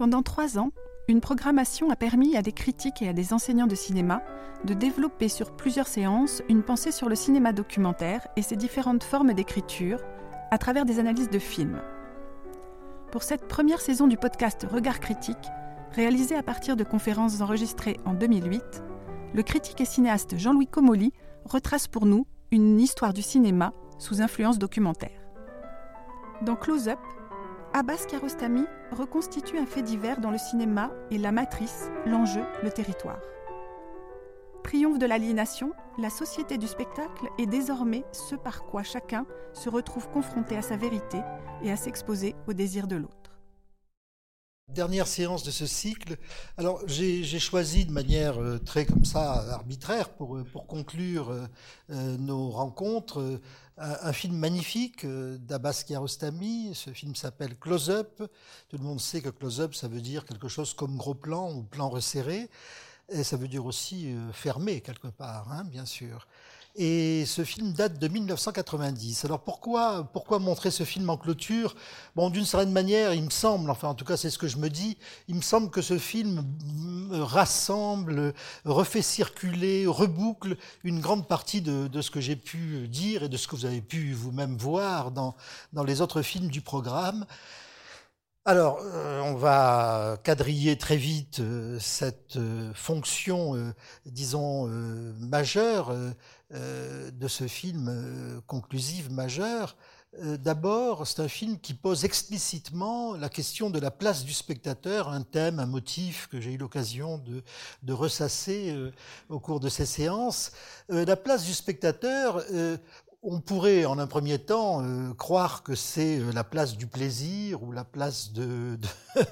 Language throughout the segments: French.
Pendant trois ans, une programmation a permis à des critiques et à des enseignants de cinéma de développer sur plusieurs séances une pensée sur le cinéma documentaire et ses différentes formes d'écriture à travers des analyses de films. Pour cette première saison du podcast Regard critique, réalisé à partir de conférences enregistrées en 2008, le critique et cinéaste Jean-Louis Comolli retrace pour nous une histoire du cinéma sous influence documentaire. Dans Close Up, Abbas Kiarostami reconstitue un fait divers dans le cinéma et la matrice, l'enjeu, le territoire. Triomphe de l'aliénation, la société du spectacle est désormais ce par quoi chacun se retrouve confronté à sa vérité et à s'exposer au désir de l'autre. Dernière séance de ce cycle. Alors j'ai choisi de manière euh, très comme ça arbitraire pour, euh, pour conclure euh, nos rencontres un, film magnifique d'Abbas Kiarostami. Ce film s'appelle Close Up. Tout le monde sait que Close Up ça veut dire quelque chose comme gros plan ou plan resserré. Et ça veut dire aussi fermé quelque part, hein, bien sûr. Et ce film date de 1990. Alors pourquoi, pourquoi montrer ce film en clôture? Bon, d'une certaine manière, il me semble, enfin en tout cas c'est ce que je me dis, il me semble que ce film rassemble, refait circuler, reboucle une grande partie de, de ce que j'ai pu dire et de ce que vous avez pu vous-même voir dans, dans les autres films du programme. Alors, euh, on va quadriller très vite euh, cette euh, fonction, disons, majeure de ce film conclusif majeur. D'abord, c'est un film qui pose explicitement la question de la place du spectateur, un thème, un motif que j'ai eu l'occasion de, ressasser au cours de ces séances. la place du spectateur on pourrait, en un premier temps, euh, croire que c'est euh, la place du plaisir ou la place de,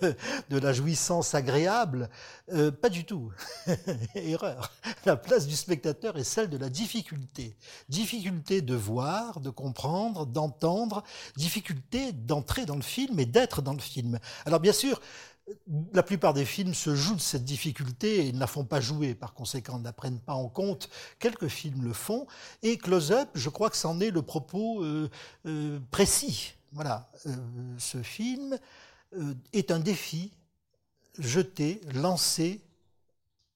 la jouissance agréable. Euh, pas du tout. Erreur. La place du spectateur est celle de la difficulté. Difficulté de voir, de comprendre, d'entendre, difficulté d'entrer dans le film et d'être dans le film. Alors bien sûr, la plupart des films se jouent de cette difficulté et ne la font pas jouer, par conséquent, ne prennent pas en compte. Quelques films le font. Et Close Up, je crois que c'en est le propos euh, euh, précis. Voilà, euh, ce film est un défi jeté, lancé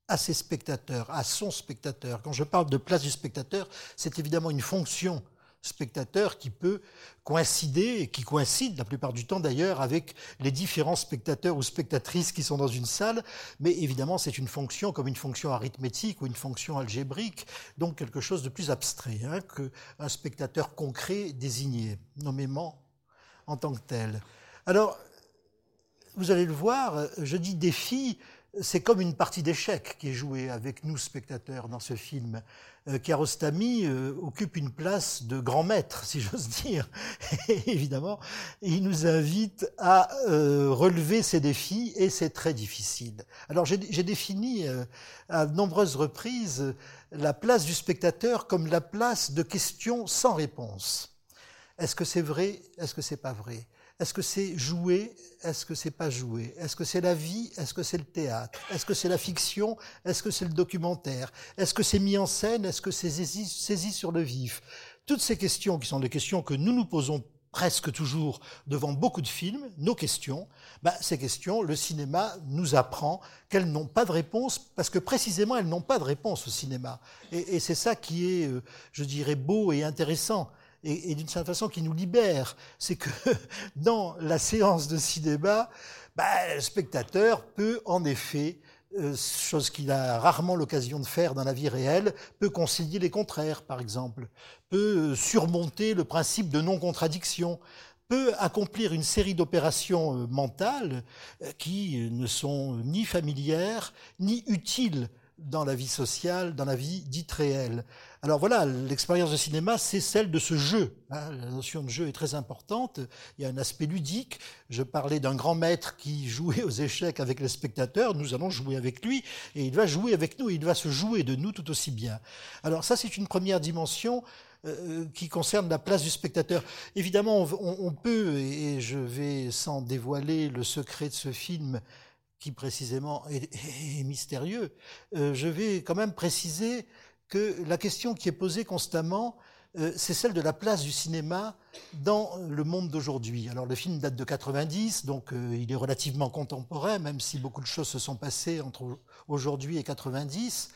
à ses spectateurs, à son spectateur. Quand je parle de place du spectateur, c'est évidemment une fonction spectateur qui peut coïncider, et qui coïncide la plupart du temps d'ailleurs avec les différents spectateurs ou spectatrices qui sont dans une salle, mais évidemment c'est une fonction comme une fonction arithmétique ou une fonction algébrique, donc quelque chose de plus abstrait hein, qu'un spectateur concret désigné, nommément en tant que tel. Alors, vous allez le voir, je dis défi, c'est comme une partie d'échecs qui est jouée avec nous spectateurs dans ce film. Euh, Kiarostami euh, occupe une place de grand maître, si j'ose dire. Et évidemment, il nous invite à euh, relever ces défis et c'est très difficile. Alors j'ai défini à nombreuses reprises la place du spectateur comme la place de questions sans réponse. Est-ce que c'est vrai? Est-ce que c'est pas vrai? Est-ce que c'est joué Est-ce que c'est pas joué Est-ce que c'est la vie? Est-ce que c'est le théâtre? Est-ce que c'est la fiction? Est-ce que c'est le documentaire? Est-ce que c'est mis en scène? Est-ce que c'est saisi, sur le vif? Toutes ces questions qui sont des questions que nous nous posons presque toujours devant beaucoup de films, nos questions, bah, ces questions, le cinéma nous apprend qu'elles n'ont pas de réponse, parce que précisément elles n'ont pas de réponse au cinéma. Et, c'est ça qui est, euh, je dirais, beau et intéressant et, d'une certaine façon qui nous libère. C'est que dans la séance de cinéma, bah, le spectateur peut en effet euh, chose qu'il a rarement l'occasion de faire dans la vie réelle, peut concilier les contraires, par exemple, peut euh, surmonter le principe de non-contradiction, peut accomplir une série d'opérations euh, mentales qui ne sont ni familières ni utiles dans la vie sociale, dans la vie dite réelle. Alors voilà, l'expérience de cinéma, c'est celle de ce jeu. Hein. La notion de jeu est très importante. Il y a un aspect ludique. Je parlais d'un grand maître qui jouait aux échecs avec les spectateurs. Nous allons jouer avec lui et il va jouer avec nous. il va se jouer de nous tout aussi bien. Alors ça, c'est une première dimension qui concerne la place du spectateur. Évidemment, on, peut, et je vais sans dévoiler le secret de ce film, qui précisément est, est mystérieux, je vais quand même préciser que la question qui est posée constamment, euh, c'est celle de la place du cinéma dans le monde d'aujourd'hui. Alors le film date de 90, donc euh, il est relativement contemporain, même si beaucoup de choses se sont passées entre aujourd'hui et 90.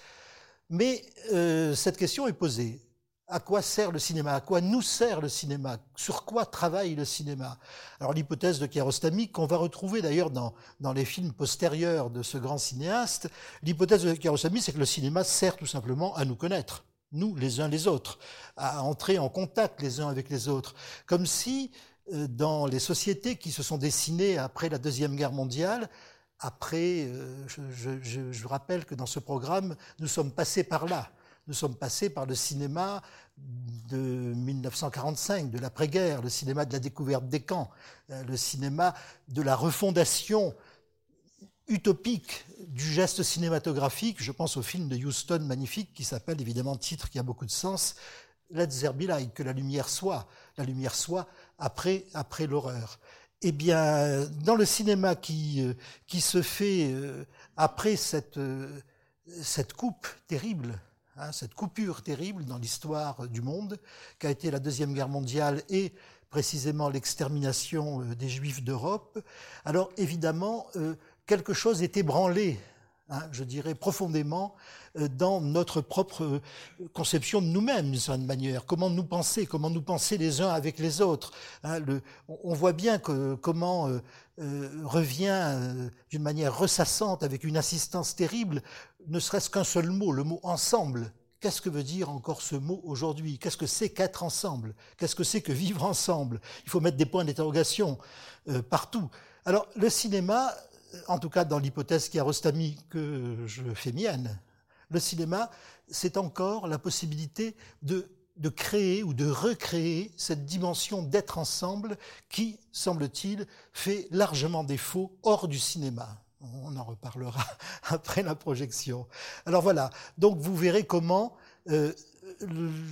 Mais euh, cette question est posée. À quoi sert le cinéma? À quoi nous sert le cinéma? Sur quoi travaille le cinéma? Alors l'hypothèse de Kiarostami, qu'on va retrouver d'ailleurs dans, dans les films postérieurs de ce grand cinéaste, l'hypothèse de Kiarostami, c'est que le cinéma sert tout simplement à nous connaître nous les uns les autres, à entrer en contact les uns avec les autres, comme si euh, dans les sociétés qui se sont dessinées après la Deuxième Guerre mondiale, après, euh, je, je, je, rappelle que dans ce programme, nous sommes passés par là. Nous sommes passés par le cinéma de 1945, de l'après-guerre, le cinéma de la découverte des camps, euh, le cinéma de la refondation utopique du geste cinématographique, je pense au film de Houston magnifique qui s'appelle évidemment titre qui a beaucoup de sens, Let there be light, que la lumière soit, la lumière soit après, après l'horreur. Eh bien, dans le cinéma qui, euh, qui se fait euh, après cette, cette coupe terrible, hein, cette coupure terrible dans l'histoire du monde, qu'a été la Deuxième Guerre mondiale et précisément l'extermination des Juifs d'Europe, alors évidemment, quelque chose est ébranlé, hein, je dirais profondément, euh, dans notre propre euh, conception de nous-mêmes, d'une certaine manière. Comment nous penser, comment nous penser les uns avec les autres. Hein, on voit bien que comment euh, revient d'une manière ressassante, avec une assistance terrible, ne serait-ce qu'un seul mot, le mot ensemble. Qu'est-ce que veut dire encore ce mot aujourd'hui? Qu'est-ce que c'est qu'être ensemble? Qu'est-ce que c'est que vivre ensemble? Il faut mettre des points d'interrogation partout. Alors le cinéma, en tout cas dans l'hypothèse qui a Rostami que je fais mienne, le cinéma, c'est encore la possibilité de, de créer ou de recréer cette dimension d'être ensemble qui, semble-t-il, fait largement défaut hors du cinéma. On en reparlera après la projection. Alors voilà, donc vous verrez comment euh,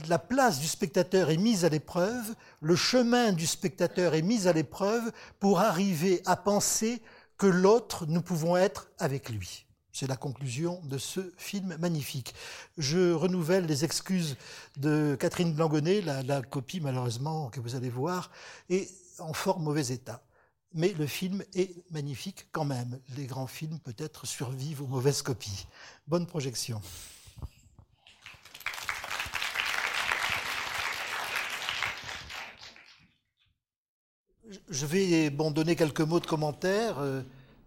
la place du spectateur est mise à l'épreuve, le chemin du spectateur est mis à l'épreuve pour arriver à penser que l'autre, nous pouvons être avec lui. C'est la conclusion de ce film magnifique. Je renouvelle les excuses de Catherine Blangonnet, la, copie malheureusement que vous allez voir est en fort mauvais état. Mais le film est magnifique quand même. Les grands films peut-être survivent aux mauvaises copies. Bonne projection. Je vais bon, donner quelques mots de commentaire euh,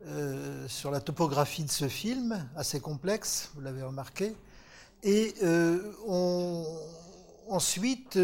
euh, sur la topographie de ce film, assez complexe, vous l'avez remarqué. Et euh, ensuite,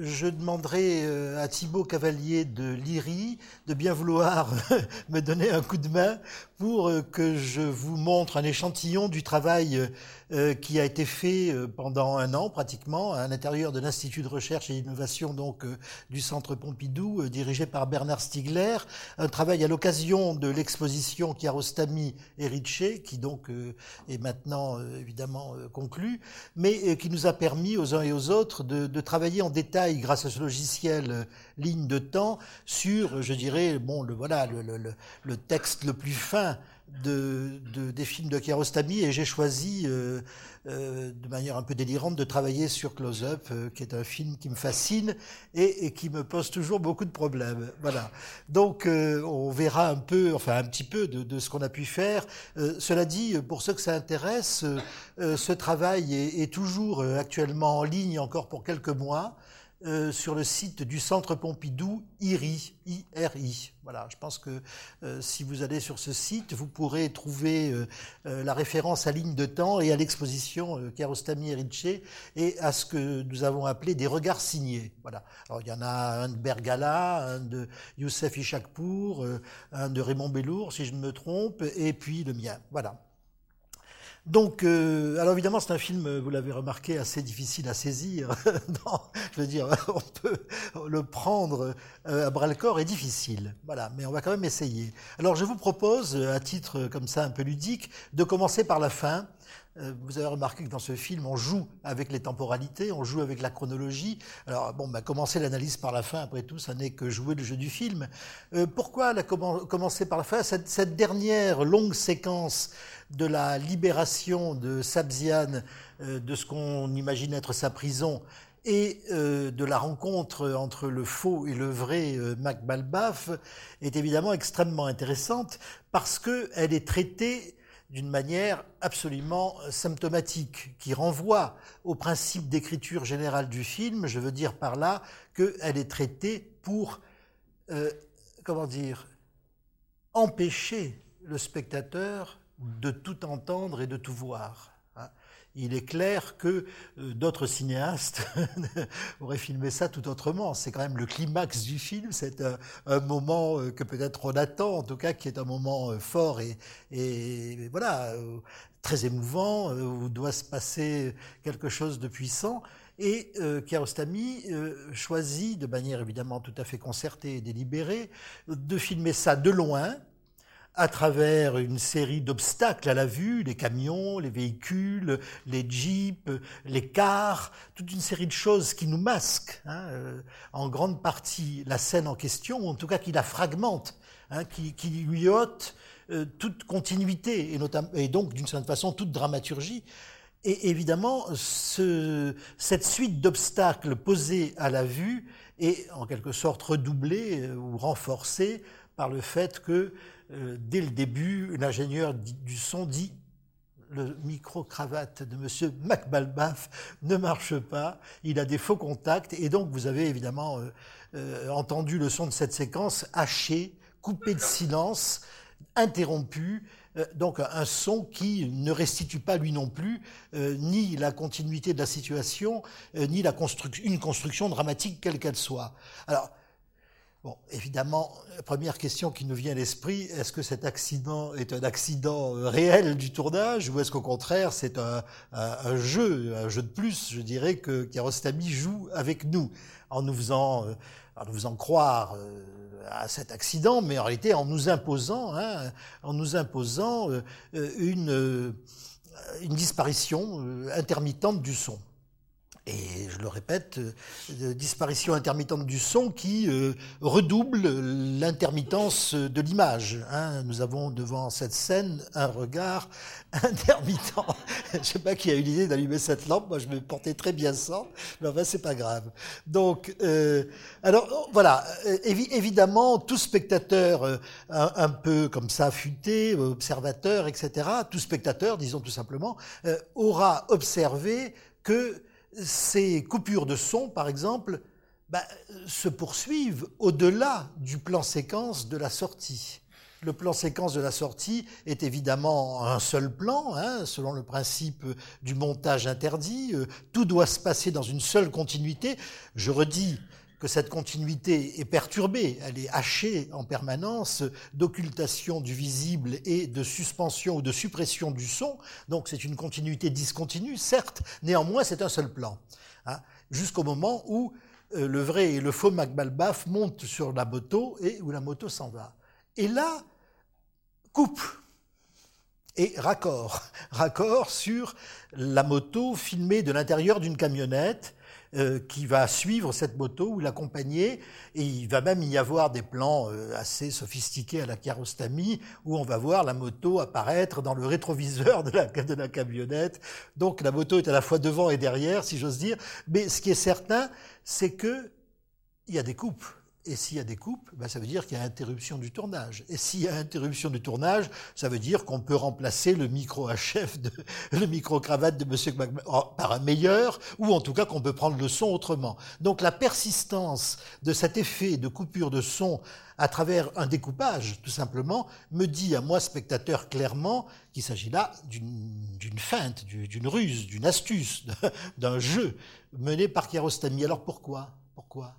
je demanderai à Thibaut Cavalier de Lyrie de bien vouloir me donner un coup de main pour que je vous montre un échantillon du travail euh, qui a été fait euh, pendant un an pratiquement à l'intérieur de l'Institut de recherche et d'innovation donc euh, du Centre Pompidou, dirigé par Bernard Stiegler. Un travail à l'occasion de l'exposition Chiarostami et Ricci, qui donc est maintenant évidemment conclue, mais qui nous a permis aux uns et aux autres de, travailler en détail grâce à ce logiciel ligne de temps sur, je dirais, bon, voilà, le texte le plus fin de, de, des films de Kiarostami et j'ai choisi euh, euh, de manière un peu délirante de travailler sur Close Up, euh, qui est un film qui me fascine et, et, qui me pose toujours beaucoup de problèmes. Voilà. Donc euh, on verra un peu, enfin un petit peu de, de ce qu'on a pu faire. Euh, cela dit, pour ceux que ça intéresse, ce travail est, est toujours actuellement en ligne encore pour quelques mois. Euh, sur le site du Centre Pompidou, IRI, IRI. Voilà, je pense que euh, si vous allez sur ce site, vous pourrez trouver euh, la référence à ligne de temps et à l'exposition Kiarostami et et à ce que nous avons appelé des regards signés. Voilà. Alors il y en a un de Bergala, un de Youssef Ishakpour, un de Raymond Bellour, si je ne me trompe, et puis le mien. Voilà. Donc, euh, alors évidemment, c'est un film, vous l'avez remarqué, assez difficile à saisir. je veux dire, on peut le prendre euh, à bras le corps est difficile. Voilà, mais on va quand même essayer. Alors, je vous propose, à titre comme ça un peu ludique, de commencer par la fin. Euh, vous avez remarqué que dans ce film, on joue avec les temporalités, on joue avec la chronologie. Alors, bon, bah, commencer l'analyse par la fin, après tout, ça n'est que jouer le jeu du film. Euh, pourquoi la commencer par la fin? Cette, dernière longue séquence de la libération de Sabzian euh, de ce qu'on imagine être sa prison et de la rencontre entre le faux et le vrai Mac Balbaf est évidemment extrêmement intéressante parce qu'elle est traitée d'une manière absolument euh, symptomatique, qui renvoie au principe d'écriture générale du film. Je veux dire par là qu'elle est traitée pour, euh, comment dire, empêcher le spectateur de tout entendre et de tout voir il est clair que euh, d'autres cinéastes auraient filmé ça tout autrement. C'est quand même le climax du film, c'est un, moment euh, que peut-être on attend, en tout cas qui est un moment euh, fort et, et voilà, très émouvant, où doit se passer quelque chose de puissant. Et Kiarostami choisit, de manière évidemment tout à fait concertée et délibérée, de filmer ça de loin, à travers une série d'obstacles à la vue, les camions, les véhicules, les jeeps, les cars, toute une série de choses qui nous masquent hein, euh, en grande partie la scène en question, ou en tout cas qui la fragmentent, hein, qui, lui ôtent euh, toute continuité et, donc d'une certaine façon toute dramaturgie. Et évidemment, ce, cette suite d'obstacles posés à la vue est en quelque sorte redoublée euh, ou renforcée par le fait que euh, dès le début, l'ingénieur du son dit le micro-cravate de M. MacBalbaf ne marche pas, il a des faux contacts, et donc vous avez évidemment euh, euh, entendu le son de cette séquence haché, coupé de silence, interrompu, donc un son qui ne restitue pas lui non plus ni la continuité de la situation, ni une construction dramatique quelle qu'elle soit. Alors, Bon, évidemment, la première question qui nous vient à l'esprit, est-ce que cet accident est un accident euh, réel du tournage ou est-ce qu'au contraire c'est un, jeu, un jeu de plus Je dirais que Kiarostami joue avec nous en nous faisant, euh, en nous faisant croire euh, à cet accident, mais en réalité en nous imposant, hein, en nous imposant une, une disparition intermittente du son et je le répète, euh, disparition intermittente du son qui euh, redouble l'intermittence de l'image. Hein. Nous avons devant cette scène un regard intermittent. je ne sais pas qui a eu l'idée d'allumer cette lampe, moi je me portais très bien sans, mais enfin c'est pas grave. Donc, euh, alors oh, voilà, évidemment, tout spectateur un, peu comme ça, futé, observateur, etc., tout spectateur, disons tout simplement, aura observé que ces coupures de son, par exemple, bah, se poursuivent au-delà du plan séquence de la sortie. Le plan séquence de la sortie est évidemment un seul plan, hein, selon le principe du montage interdit. Euh, tout doit se passer dans une seule continuité. Je redis, que cette continuité est perturbée, elle est hachée en permanence d'occultation du visible et de suspension ou de suppression du son. Donc c'est une continuité discontinue, certes, néanmoins c'est un seul plan. Hein, Jusqu'au moment où euh, le vrai et le faux MacBalbaf montent sur la moto et où la moto s'en va. Et là, coupe et raccord. Raccord sur la moto filmée de l'intérieur d'une camionnette euh, qui va suivre cette moto ou l'accompagner. Et il va même y avoir des plans euh, assez sophistiqués à la Kiarostami où on va voir la moto apparaître dans le rétroviseur de la, de la camionnette. Donc la moto est à la fois devant et derrière, si j'ose dire. Mais ce qui est certain, c'est que il y a des coupes. Et s'il y a des coupes, ben ça veut dire qu'il y a interruption du tournage. Et s'il y a interruption du tournage, ça veut dire qu'on peut remplacer le micro HF, de, le micro cravate de Monsieur par un meilleur, ou en tout cas qu'on peut prendre le son autrement. Donc la persistance de cet effet de coupure de son à travers un découpage, tout simplement, me dit à moi, spectateur, clairement qu'il s'agit là d'une feinte, d'une ruse, d'une astuce, d'un jeu mené par Kiarostami. Alors pourquoi? Pourquoi?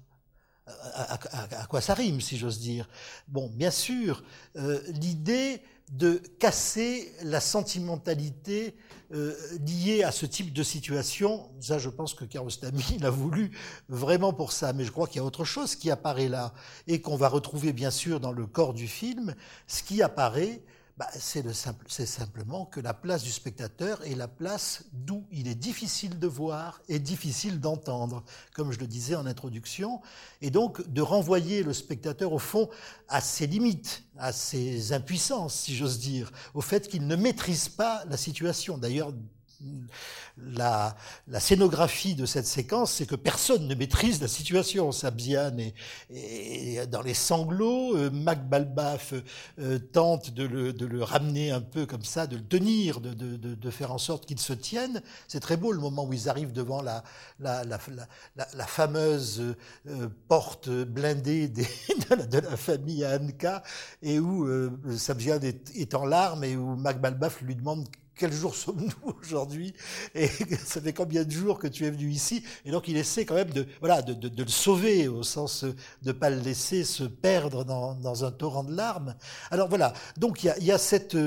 À, quoi ça rime, si j'ose dire. Bon, bien sûr, euh, l'idée de casser la sentimentalité euh, liée à ce type de situation, ça je pense que Kiarostami l'a voulu vraiment pour ça, mais je crois qu'il y a autre chose qui apparaît là, et qu'on va retrouver bien sûr dans le corps du film. Ce qui apparaît, bah, c'est simplement que la place du spectateur est la place d'où il est difficile de voir et difficile d'entendre, comme je le disais en introduction, et donc de renvoyer le spectateur au fond à ses limites, à ses impuissances, si j'ose dire, au fait qu'il ne maîtrise pas la situation. D'ailleurs, la, scénographie de cette séquence, c'est que personne ne maîtrise la situation. Sabzian est, dans les sanglots, euh, Mac Balbaf euh, tente de le, ramener un peu comme ça, de le tenir, de, faire en sorte qu'il se tienne. C'est très beau le moment où ils arrivent devant la, fameuse euh, porte blindée de, la, famille Anka et où Sabzian est, est, en larmes et où Mac Balbaf lui demande quel jour sommes-nous aujourd'hui Et ça fait combien de jours que tu es venu ici Et donc il essaie quand même de, voilà, de, de, de le sauver, au sens de ne pas le laisser se perdre dans, dans, un torrent de larmes. Alors voilà, donc il y a, y a, cette,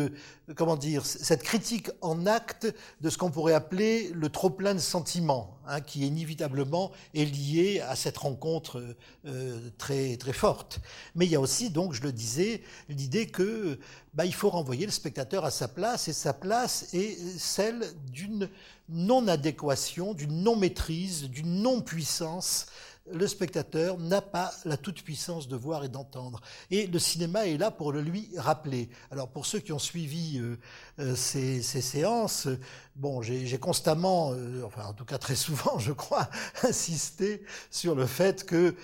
comment dire, cette critique en acte de ce qu'on pourrait appeler le trop-plein de sentiments, hein, qui inévitablement est lié à cette rencontre euh, très, très forte. Mais il y a aussi, donc, je le disais, l'idée que bah, il faut renvoyer le spectateur à sa place, et sa place est celle d'une non-adéquation, d'une non-maîtrise, d'une non-puissance le spectateur n'a pas la toute-puissance de voir et d'entendre. Et le cinéma est là pour le lui rappeler. Alors pour ceux qui ont suivi euh, euh, ces, séances, bon, j'ai constamment, euh, enfin en tout cas très souvent, je crois, insisté sur le fait que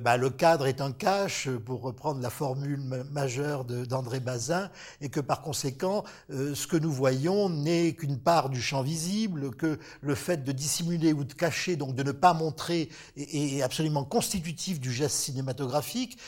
bah, le cadre est un cache, pour reprendre la formule majeure d'André Bazin, et que par conséquent, ce que nous voyons n'est qu'une part du champ visible, que le fait de dissimuler ou de cacher, donc de ne pas montrer, est, absolument constitutif du geste cinématographique.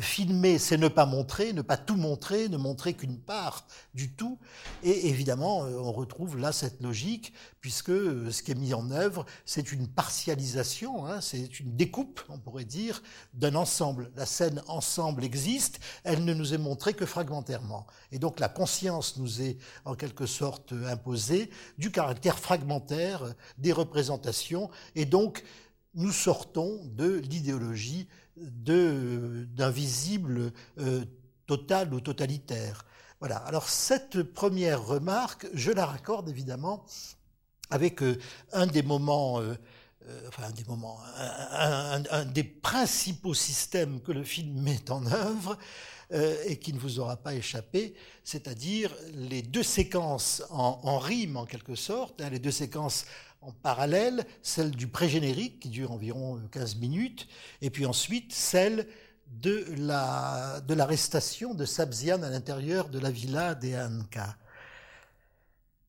filmer, c'est ne pas montrer, ne pas tout montrer, ne montrer qu'une part du tout. Et évidemment, euh, on retrouve là cette logique, puisque euh, ce qui est mis en œuvre, c'est une partialisation, hein, c'est une découpe, on pourrait dire, d'un ensemble. La scène ensemble existe, elle ne nous est montrée que fragmentairement. Et donc la conscience nous est en quelque sorte imposée du caractère fragmentaire des représentations, et donc nous sortons de l'idéologie d'un visible euh, total ou totalitaire. Voilà. Alors cette première remarque, je la raccorde évidemment avec euh, un des moments, euh, enfin un des moments, un, des principaux systèmes que le film met en œuvre et qui ne vous aura pas échappé, c'est-à-dire les deux séquences en, rime en quelque sorte, hein, les deux séquences en parallèle, celle du pré-générique qui dure environ 15 minutes, et puis ensuite celle de la l'arrestation de Sabzian à l'intérieur de la villa des.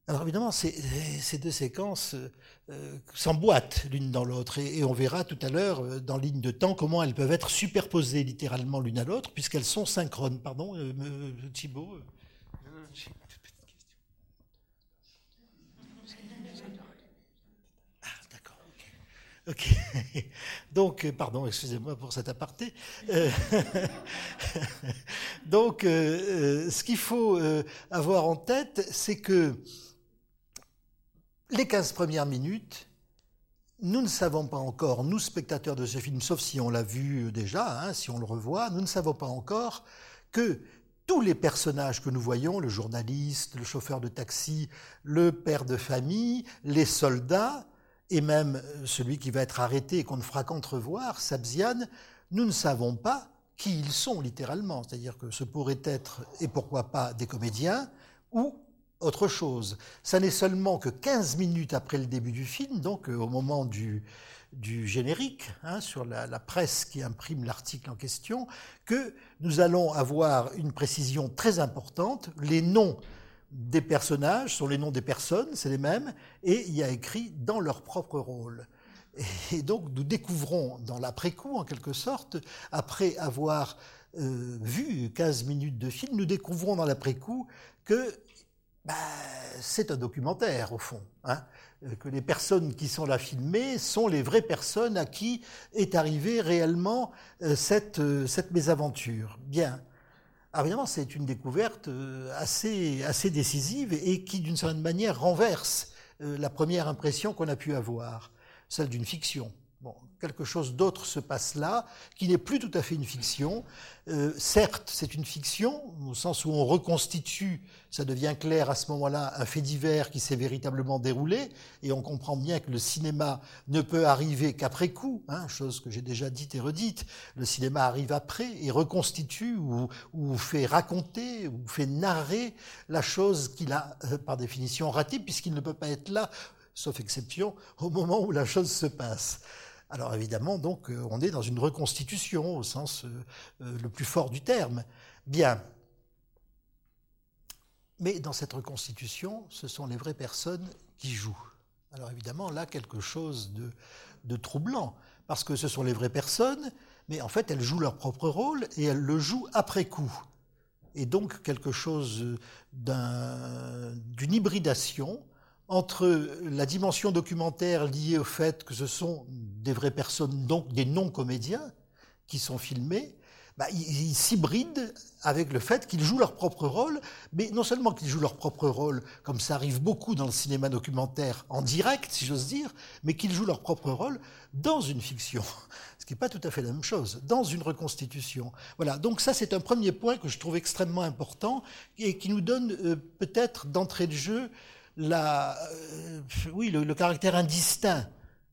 Alors évidemment, ces, deux séquences euh, s'emboîtent l'une dans l'autre et, on verra tout à l'heure euh, dans ligne de temps comment elles peuvent être superposées littéralement l'une à l'autre puisqu'elles sont synchrones. Pardon, euh, Thibault Ok. Donc, euh, pardon, excusez-moi pour cet aparté. Euh, donc, euh, ce qu'il faut avoir en tête, c'est que les 15 premières minutes, nous ne savons pas encore, nous spectateurs de ce film, sauf si on l'a vu déjà, hein, si on le revoit, nous ne savons pas encore que tous les personnages que nous voyons, le journaliste, le chauffeur de taxi, le père de famille, les soldats, et même euh, celui qui va être arrêté et qu'on ne fera qu'entrevoir, Sabzian, nous ne savons pas qui ils sont littéralement. C'est-à-dire que ce pourrait être, et pourquoi pas, des comédiens ou autre chose. Ça n'est seulement que 15 minutes après le début du film, donc euh, au moment du, du générique, hein, sur la, la, presse qui imprime l'article en question, que nous allons avoir une précision très importante. Les noms des personnages sont les noms des personnes, c'est les mêmes, et il y a écrit dans leur propre rôle. Et donc nous découvrons dans l'après-coup, en quelque sorte, après avoir euh, vu 15 minutes de film, nous découvrons dans l'après-coup que bah, c'est un documentaire, au fond. Hein, que les personnes qui sont là filmées sont les vraies personnes à qui est arrivée réellement euh, cette, euh, cette mésaventure. Bien. Alors évidemment, c'est une découverte euh, assez, assez décisive et qui, d'une certaine manière, renverse euh, la première impression qu'on a pu avoir, celle d'une fiction. Bon, quelque chose d'autre se passe là, qui n'est plus tout à fait une fiction. Euh, certes, c'est une fiction, au sens où on reconstitue, ça devient clair à ce moment-là, un fait divers qui s'est véritablement déroulé, et on comprend bien que le cinéma ne peut arriver qu'après coup, hein, chose que j'ai déjà dite et redite. Le cinéma arrive après et reconstitue ou, ou fait raconter ou fait narrer la chose qu'il a, euh, par définition, ratée, puisqu'il ne peut pas être là sauf exception, au moment où la chose se passe. Alors évidemment, euh, on est dans une reconstitution au sens euh, euh, le plus fort du terme. Bien. Mais dans cette reconstitution, ce sont les vraies personnes qui jouent. Alors évidemment, là, quelque chose de troublant, parce que ce sont les vraies personnes, mais en fait, elles jouent leur propre rôle et elles le jouent après coup. Et donc, quelque chose d'une hybridation entre la dimension documentaire liée au fait que ce sont des vraies personnes, donc des non-comédiens, qui sont filmés, bah, ils s'hybrident avec le fait qu'ils jouent leur propre rôle, mais non seulement qu'ils jouent leur propre rôle, comme ça arrive beaucoup dans le cinéma documentaire en direct, si j'ose dire, mais qu'ils jouent leur propre rôle dans une fiction, ce qui n'est pas tout à fait la même chose, dans une reconstitution. Voilà, donc ça c'est un premier point que je trouve extrêmement important et qui nous donne euh, peut-être d'entrée de jeu euh, oui, le, caractère indistinct,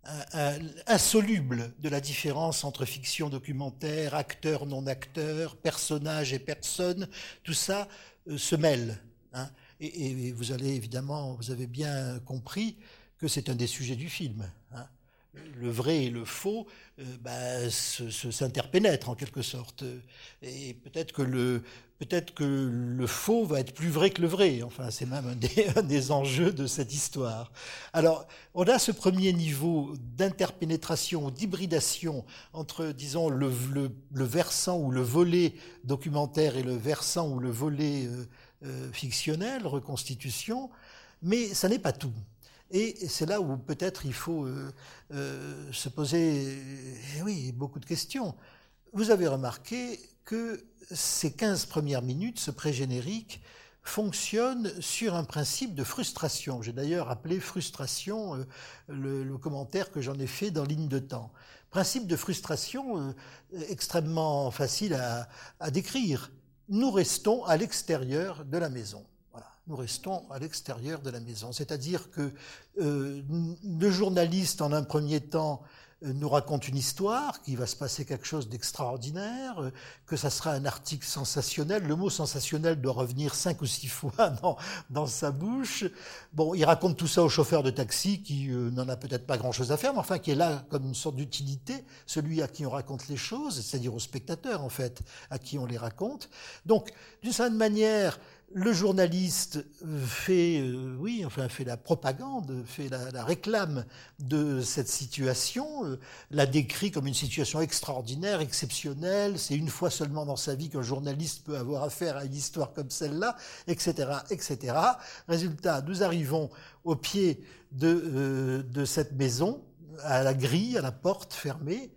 euh, euh, insoluble de la différence entre fiction documentaire, acteur, non-acteur, personnage et personne, tout ça se mêle. Hein. Et, vous allez évidemment, vous avez bien compris que c'est un des sujets du film. Hein. Le vrai et le faux bah, s'interpénètrent en quelque sorte. Et peut-être que le, peut-être que le faux va être plus vrai que le vrai. Enfin, c'est même un des, enjeux de cette histoire. Alors, on a ce premier niveau d'interpénétration d'hybridation entre, disons, le, versant ou le volet documentaire et le versant ou le volet euh, euh, fictionnel, reconstitution, mais ça n'est pas tout. Et c'est là où peut-être il faut euh, se poser, oui, beaucoup de questions. Vous avez remarqué que ces 15 premières minutes, ce pré-générique, fonctionne sur un principe de frustration. J'ai d'ailleurs appelé frustration euh, le, commentaire que j'en ai fait dans Ligne de temps. Principe de frustration euh, extrêmement facile à, décrire. Nous restons à l'extérieur de la maison. Nous restons à l'extérieur de la maison. C'est-à-dire que euh, le journaliste, en un premier temps, euh, nous raconte une histoire, qu'il va se passer quelque chose d'extraordinaire, euh, que ça sera un article sensationnel. Le mot sensationnel doit revenir cinq ou six fois dans, dans sa bouche. Bon, il raconte tout ça au chauffeur de taxi qui n'en a peut-être pas grand-chose à faire, mais enfin qui est là comme une sorte d'utilité, celui à qui on raconte les choses, c'est-à-dire au spectateur en fait, à qui on les raconte. Donc, d'une certaine manière, le journaliste fait, euh, oui, enfin, fait la propagande, fait la, réclame de cette situation, euh, la décrit comme une situation extraordinaire, exceptionnelle. C'est une fois seulement dans sa vie qu'un journaliste peut avoir affaire à une histoire comme celle-là, etc., etc. Résultat, nous arrivons au pied euh, de cette maison, à la grille, à la porte fermée,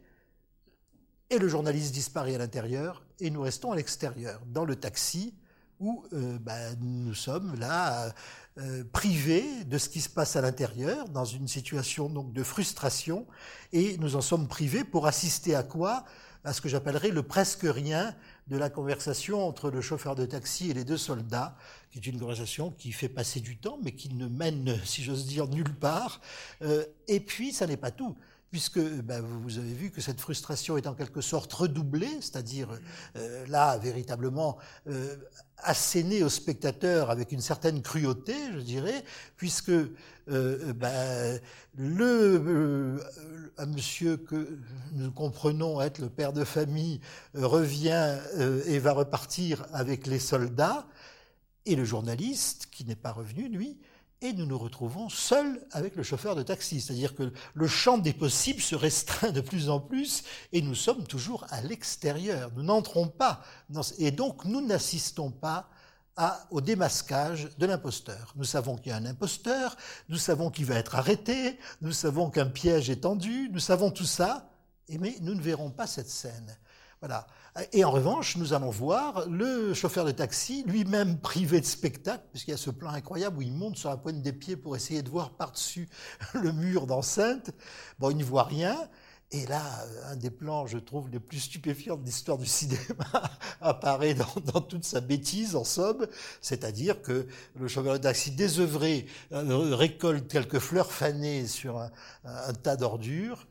et le journaliste disparaît à l'intérieur, et nous restons à l'extérieur, dans le taxi où euh, bah, nous sommes là euh, privés de ce qui se passe à l'intérieur, dans une situation donc de frustration, et nous en sommes privés pour assister à quoi? À ce que j'appellerais le presque rien de la conversation entre le chauffeur de taxi et les deux soldats, qui est une conversation qui fait passer du temps, mais qui ne mène, si j'ose dire, nulle part. Euh, et puis, ça n'est pas tout puisque ben, vous avez vu que cette frustration est en quelque sorte redoublée, c'est-à-dire euh, là, véritablement euh, assénée au spectateur avec une certaine cruauté, je dirais, puisque euh, ben, le un monsieur que nous comprenons être le père de famille revient et va repartir avec les soldats, et le journaliste, qui n'est pas revenu, lui, et nous nous retrouvons seuls avec le chauffeur de taxi. C'est-à-dire que le champ des possibles se restreint de plus en plus et nous sommes toujours à l'extérieur. Nous n'entrons pas. Et donc nous n'assistons pas au démasquage de l'imposteur. Nous savons qu'il y a un imposteur, nous savons qu'il va être arrêté, nous savons qu'un piège est tendu, nous savons tout ça, mais nous ne verrons pas cette scène. Voilà. Et en revanche, nous allons voir le chauffeur de taxi, lui-même privé de spectacle, puisqu'il y a ce plan incroyable où il monte sur la pointe des pieds pour essayer de voir par-dessus le mur d'enceinte. Bon, il ne voit rien. Et là, un des plans, je trouve, les plus stupéfiants de l'histoire du cinéma apparaît dans, toute sa bêtise, en somme. C'est-à-dire que le chauffeur de taxi désœuvré euh, récolte quelques fleurs fanées sur un, tas d'ordures.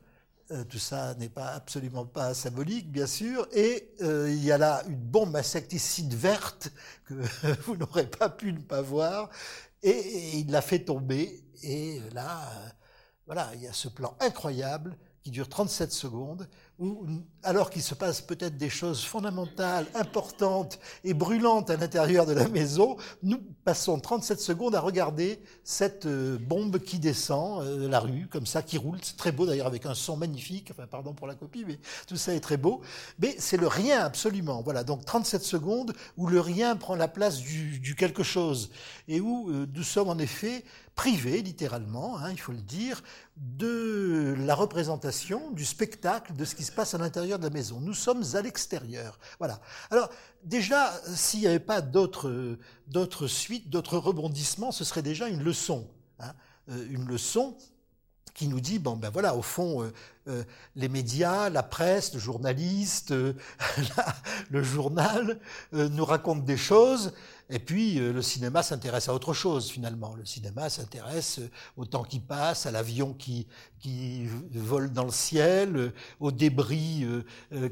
Euh, tout ça n'est pas absolument pas symbolique, bien sûr. Et euh, il y a là une bombe insecticide verte que vous n'aurez pas pu ne pas voir. Et, il l'a fait tomber. Et là, voilà, il y a ce plan incroyable qui dure 37 secondes, alors qu'il se passe peut-être des choses fondamentales, importantes et brûlantes à l'intérieur de la maison, nous passons 37 secondes à regarder cette euh, bombe qui descend euh, la rue, comme ça, qui roule. C'est très beau d'ailleurs, avec un son magnifique. Enfin, pardon pour la copie, mais tout ça est très beau. Mais c'est le rien absolument. Voilà, donc 37 secondes où le rien prend la place du, quelque chose. Et où euh, nous sommes en effet privé, littéralement, hein, il faut le dire, de la représentation, du spectacle, de ce qui se passe à l'intérieur de la maison. Nous sommes à l'extérieur. Voilà. Alors, déjà, s'il n'y avait pas d'autres, d'autres suites, d'autres rebondissements, ce serait déjà une leçon. Hein, euh, une leçon qui nous dit, bon ben voilà, au fond, euh, euh, les médias, la presse, le journaliste, le journal nous racontent des choses et puis euh, le cinéma s'intéresse à autre chose finalement. Le cinéma s'intéresse euh, au temps qui passe, à l'avion qui, qui vole dans le ciel, euh, aux débris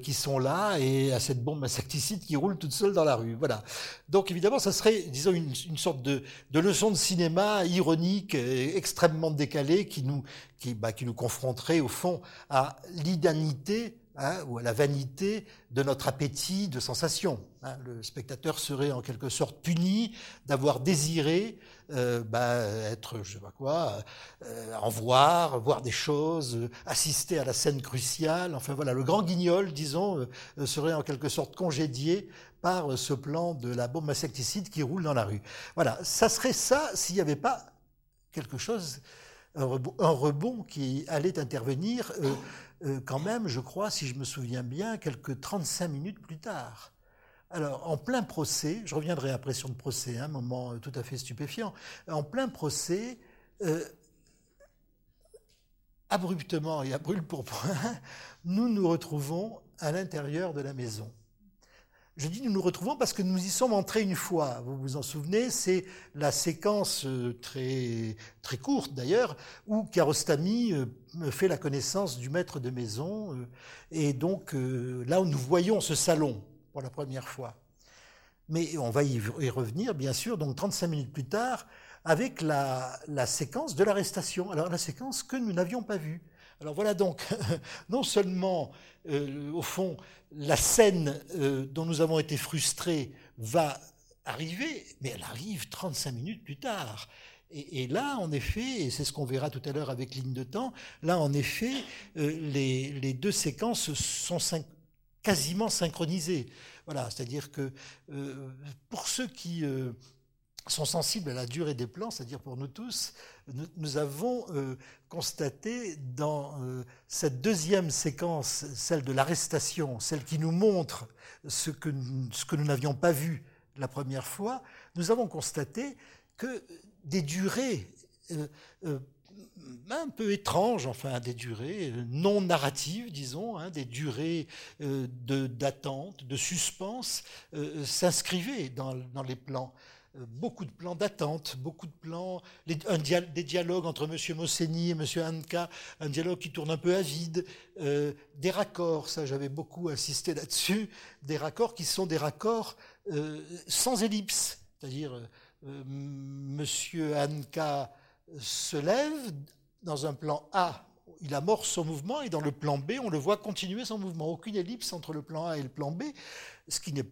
qui sont là et à cette bombe insecticide qui roule toute seule dans la rue. Voilà. Donc évidemment, ça serait, disons, une, une sorte de, de, leçon de cinéma ironique, extrêmement décalée, qui nous, qui, bah, qui nous confronterait au fond à l'inanité Hein, ou à la vanité de notre appétit de sensation. Hein. Le spectateur serait en quelque sorte puni d'avoir désiré euh, bah, être, je sais pas quoi, euh, en voir, voir des choses, assister à la scène cruciale. Enfin voilà, le grand guignol, disons, euh, serait en quelque sorte congédié par ce plan de la bombe insecticide qui roule dans la rue. Voilà, ça serait ça s'il n'y avait pas quelque chose, un rebond, qui allait intervenir. Euh, quand même, je crois, si je me souviens bien, quelques 35 minutes plus tard. Alors, en plein procès, je reviendrai après sur le procès, un moment euh, tout à fait stupéfiant, en plein procès, euh, abruptement et à brûle pour point, nous nous retrouvons à l'intérieur de la maison. Je dis nous nous retrouvons parce que nous y sommes entrés une fois. Vous vous en souvenez, c'est la séquence euh, très, très courte d'ailleurs, où Kiarostami euh, fait la connaissance du maître de maison. Euh, et donc là où nous voyons ce salon pour la première fois. Mais on va y revenir, bien sûr, donc 35 minutes plus tard, avec la, la séquence de l'arrestation. Alors la séquence que nous n'avions pas vue. Alors voilà donc, non seulement, au fond, la scène euh, dont nous avons été frustrés va arriver, mais elle arrive 35 minutes plus tard. Et, là, en effet, et c'est ce qu'on verra tout à l'heure avec ligne de temps, là, en effet, euh, les, deux séquences sont quasiment synchronisées. Voilà, c'est-à-dire que euh, pour ceux qui sont sensibles à la durée des plans, c'est-à-dire pour nous tous, nous, avons euh, constaté dans euh, cette deuxième séquence, celle de l'arrestation, celle qui nous montre ce que, ce que nous n'avions pas vu la première fois, nous avons constaté que des durées euh, un peu étranges, enfin des durées non narratives, disons, hein, des durées d'attente, de, suspense, s'inscrivaient dans, dans les plans. Euh, beaucoup de plans d'attente, beaucoup de plans, des dialogues entre M. Mosseni et M. Anka, un dialogue qui tourne un peu à vide, euh, des raccords, ça j'avais beaucoup insisté là-dessus, des raccords qui sont des raccords euh, sans ellipse, c'est-à-dire M. Anka se lève dans un plan A, il amorce son mouvement et dans le plan B, on le voit continuer son mouvement. Aucune ellipse entre le plan A et le plan B, ce qui n'est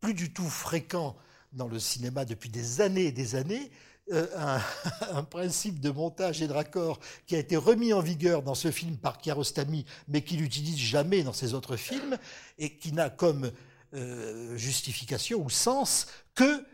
plus du tout fréquent dans le cinéma depuis des années et des années, euh, un, principe de montage et de raccord qui a été remis en vigueur dans ce film par Kiarostami, mais qu'il n'utilise jamais dans ses autres films, et qui n'a comme euh, justification ou sens que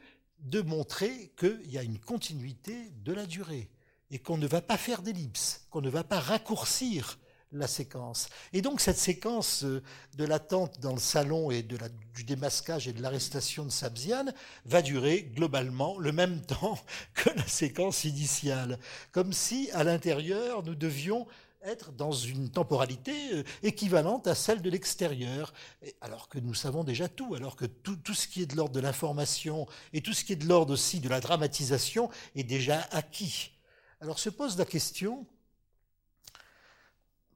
de montrer qu'il y a une continuité de la durée, et qu'on ne va pas faire d'ellipse, qu'on ne va pas raccourcir la séquence. Et donc cette séquence euh, de l'attente dans le salon et de du démasquage et de l'arrestation de Sabzian va durer globalement le même temps que la séquence initiale, comme si à l'intérieur nous devions être dans une temporalité euh, équivalente à celle de l'extérieur, alors que nous savons déjà tout, alors que tout, tout ce qui est de l'ordre de l'information et tout ce qui est de l'ordre aussi de la dramatisation est déjà acquis. Alors se pose la question,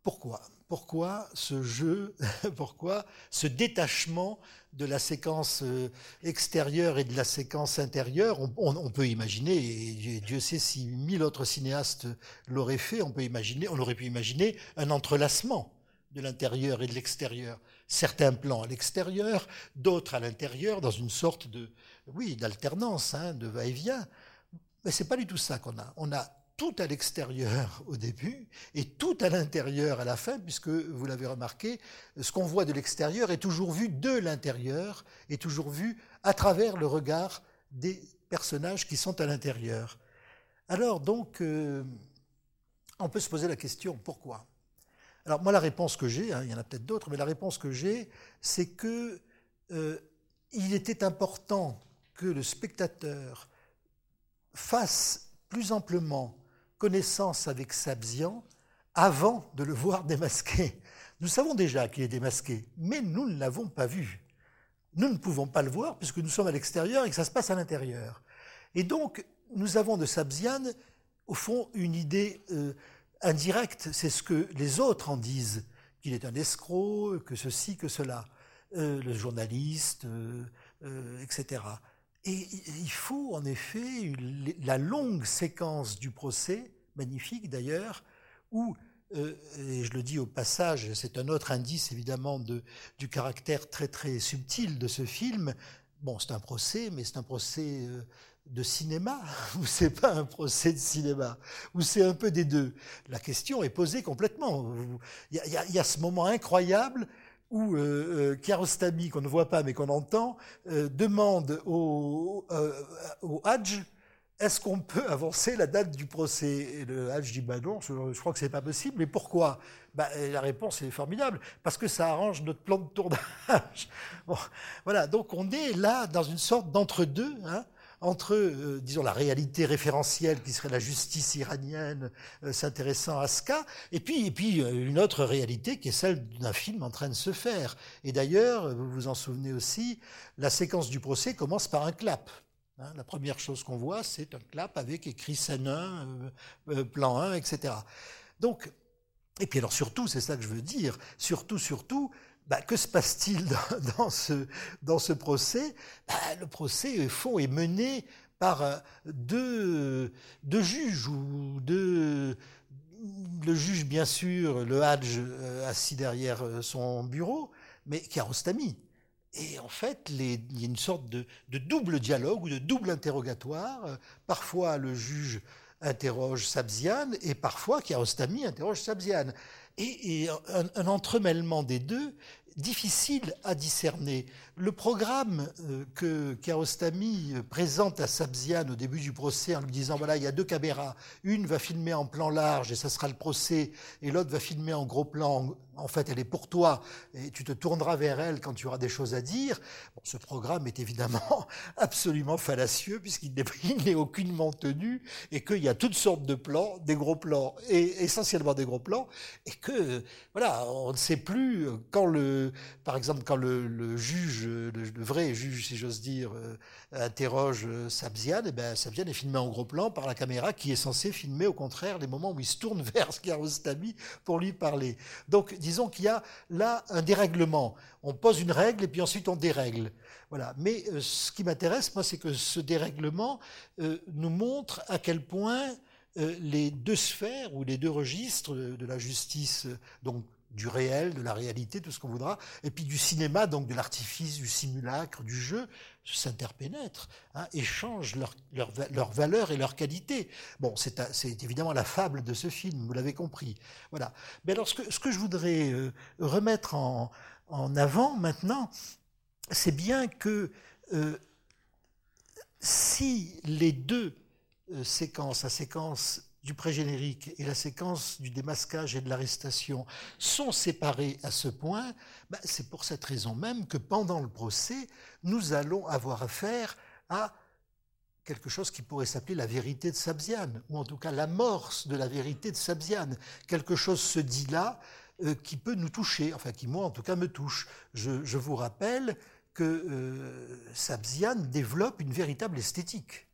pourquoi? Pourquoi ce jeu Pourquoi ce détachement de la séquence euh, extérieure et de la séquence intérieure? On, peut imaginer, et Dieu sait si mille autres cinéastes l'auraient fait, on peut imaginer, on aurait pu imaginer un entrelacement de l'intérieur et de l'extérieur. Certains plans à l'extérieur, d'autres à l'intérieur, dans une sorte de, oui, d'alternance, hein, de va-et-vient. Mais c'est pas du tout ça qu'on a. On a tout à l'extérieur au début et tout à l'intérieur à la fin, puisque vous l'avez remarqué, ce qu'on voit de l'extérieur est toujours vu de l'intérieur, est toujours vu à travers le regard des personnages qui sont à l'intérieur. Alors donc, euh, on peut se poser la question, pourquoi? Alors moi, la réponse que j'ai, hein, il y en a peut-être d'autres, mais la réponse que j'ai, c'est que euh, il était important que le spectateur fasse plus amplement connaissance avec Sabzian avant de le voir démasqué. Nous savons déjà qu'il est démasqué, mais nous ne l'avons pas vu. Nous ne pouvons pas le voir puisque nous sommes à l'extérieur et que ça se passe à l'intérieur. Et donc, nous avons de Sabzian, au fond, une idée euh, indirecte. C'est ce que les autres en disent, qu'il est un escroc, que ceci, que cela. Euh, le journaliste, euh, etc. Et il faut en effet la longue séquence du procès, magnifique d'ailleurs, où, euh, et je le dis au passage, c'est un autre indice évidemment de, du caractère très très subtil de ce film. Bon, c'est un procès, mais c'est un procès euh, de cinéma, ou c'est pas un procès de cinéma, ou c'est un peu des deux. La question est posée complètement. Il y a, il y a ce moment incroyable où euh, euh, Kiarostami, qu'on ne voit pas mais qu'on entend, euh, demande au, euh, au Hadj est-ce qu'on peut avancer la date du procès? Et le Hadj dit bah non, je, crois que c'est pas possible. Mais pourquoi? Bah, La réponse est formidable parce que ça arrange notre plan de tournage. Voilà, donc on est là dans une sorte d'entre-deux. Hein, entre, euh, disons, la réalité référentielle qui serait la justice iranienne euh, s'intéressant à ce cas, et puis, et puis euh, une autre réalité qui est celle d'un film en train de se faire. Et d'ailleurs, vous vous en souvenez aussi, la séquence du procès commence par un clap. Hein. la première chose qu'on voit, c'est un clap avec écrit scène 1, plan 1, etc. Donc, et puis alors surtout, c'est ça que je veux dire, surtout, surtout, bah, que se passe-t-il dans, ce, dans ce procès? Bah, Le procès, fond, est mené par euh, deux, deux juges ou deux, le juge, bien sûr, le Hadj euh, assis derrière euh, son bureau, mais Kiarostami. Et en fait, il y a une sorte de, de, double dialogue ou de double interrogatoire. Parfois, le juge interroge Sabzian et parfois Kiarostami interroge Sabzian et, un, entremêlement des deux difficile à discerner. Le programme euh, que Kiarostami euh, présente à Sabzian au début du procès en lui disant voilà, il y a deux caméras, une va filmer en plan large et ça sera le procès, et l'autre va filmer en gros plan en fait, elle est pour toi et tu te tourneras vers elle quand tu auras des choses à dire. Bon, ce programme est évidemment absolument fallacieux puisqu'il n'est aucunement tenu et qu'il y a toutes sortes de plans, des gros plans et essentiellement des gros plans et que, voilà, on ne sait plus quand le, par exemple, quand le, juge, le, vrai juge, si j'ose dire, euh, interroge Sabzian, et ben, Sabzian est filmé en gros plan par la caméra qui est censée filmer au contraire les moments où il se tourne vers Kiarostami pour lui parler. Donc, disons qu'il y a là un dérèglement. On pose une règle et puis ensuite on dérègle. Voilà. Mais euh, ce qui m'intéresse, moi, c'est que ce dérèglement euh, nous montre à quel point euh, les deux sphères ou les deux registres de, la justice, donc du réel, de la réalité, tout ce qu'on voudra, et puis du cinéma, donc de l'artifice, du simulacre, du jeu, s'interpénètrent, hein, échangent leur, leur, leur, valeur et leur qualité. Bon, c'est évidemment la fable de ce film, vous l'avez compris. Voilà. Mais alors, ce que, je voudrais euh, remettre en, avant maintenant, c'est bien que euh, si les deux euh, séquences, la séquence du pré-générique et la séquence du démasquage et de l'arrestation sont séparés à ce point, ben, c'est pour cette raison même que pendant le procès, nous allons avoir affaire à quelque chose qui pourrait s'appeler la vérité de Sabzian, ou en tout cas l'amorce de la vérité de Sabzian. Quelque chose se dit là euh, qui peut nous toucher, enfin qui moi en tout cas me touche. Je, vous rappelle que euh, Sabzian développe une véritable esthétique.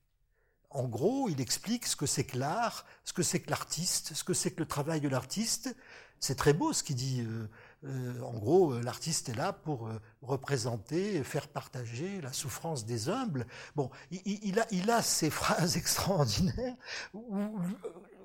En gros, il explique ce que c'est que l'art, ce que c'est que l'artiste, ce que c'est que le travail de l'artiste. C'est très beau ce qu'il dit. Euh, euh, en gros, euh, l'artiste est là pour représenter, faire partager la souffrance des humbles. Bon, il, a, il a ces phrases extraordinaires.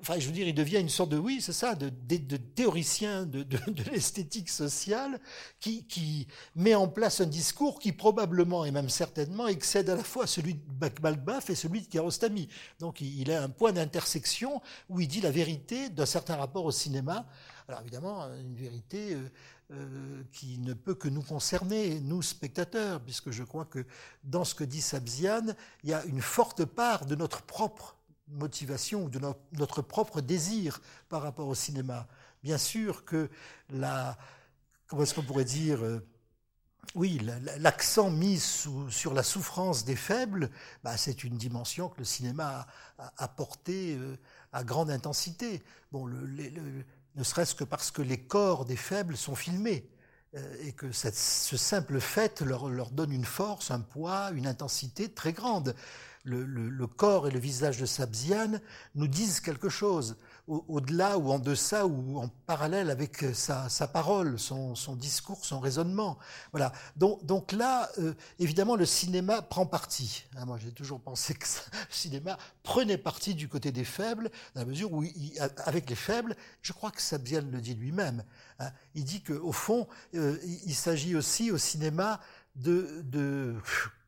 Enfin, je veux dire, il devient une sorte de, oui, c'est ça, de, théoricien de, l'esthétique sociale qui, met en place un discours qui probablement et même certainement excède à la fois celui de Balbaf et celui de Kiarostami. Donc, il, il a un point d'intersection où il dit la vérité d'un certain rapport au cinéma alors évidemment, une vérité euh, euh, qui ne peut que nous concerner, nous spectateurs, puisque je crois que dans ce que dit Sabzian, il y a une forte part de notre propre motivation ou de notre propre désir par rapport au cinéma. Bien sûr que la, comment est-ce qu'on pourrait dire, euh, oui, l'accent mis sur la souffrance des faibles, bah, c'est une dimension que le cinéma a, apportée à grande intensité. Bon, le, ne serait-ce que parce que les corps des faibles sont filmés euh, et que ce simple fait leur, donne une force, un poids, une intensité très grande. Le, corps et le visage de Sabziane nous disent quelque chose au-delà ou en deçà ou en parallèle avec sa, parole, son, discours, son raisonnement. Voilà. Donc, donc là, euh, évidemment, le cinéma prend parti. Hein, moi, j'ai toujours pensé que le cinéma prenait parti du côté des faibles, dans la mesure où, avec les faibles, je crois que Sabzian le dit lui-même. Hein. il dit qu'au fond, euh, il, s'agit aussi au cinéma de, de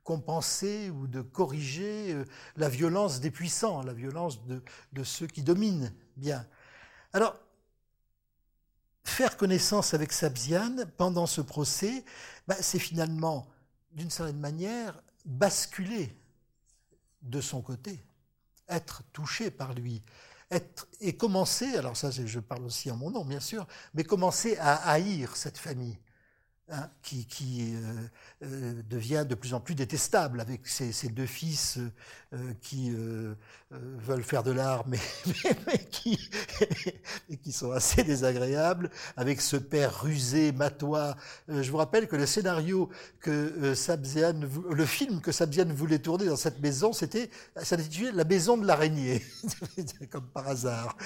compenser ou de corriger euh, la violence des puissants, la violence de, de ceux qui dominent bien. Alors, faire connaissance avec Sabzian pendant ce procès, bah, c'est finalement, d'une certaine manière, basculer de son côté, être touché par lui, être, et commencer, alors ça je parle aussi en mon nom bien sûr, mais commencer à haïr cette famille. Hein, qui, euh, euh, devient de plus en plus détestable avec ses, deux fils euh, qui veulent faire de l'art, mais, mais, qui, qui sont assez désagréables, avec ce père rusé, matois. je vous rappelle que le scénario que Sabzian, le film que Sabzian voulait tourner dans cette maison, c'était, s'intitulait La maison de l'araignée, comme par hasard.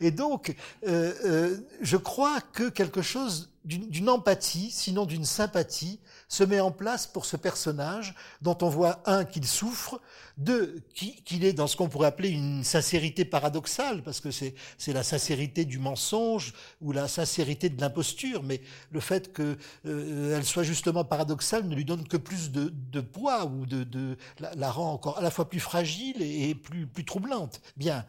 Et donc, je crois que quelque chose d'une empathie, sinon d'une sympathie, se met en place pour ce personnage dont on voit, un, qu'il souffre, deux, qu'il est dans ce qu'on pourrait appeler une sincérité paradoxale, parce que c'est la sincérité du mensonge ou la sincérité de l'imposture, mais le fait qu'elle euh, soit justement paradoxale ne lui donne que plus de, de poids ou de, de la, la, rend encore à la fois plus fragile et, plus, plus troublante. Bien.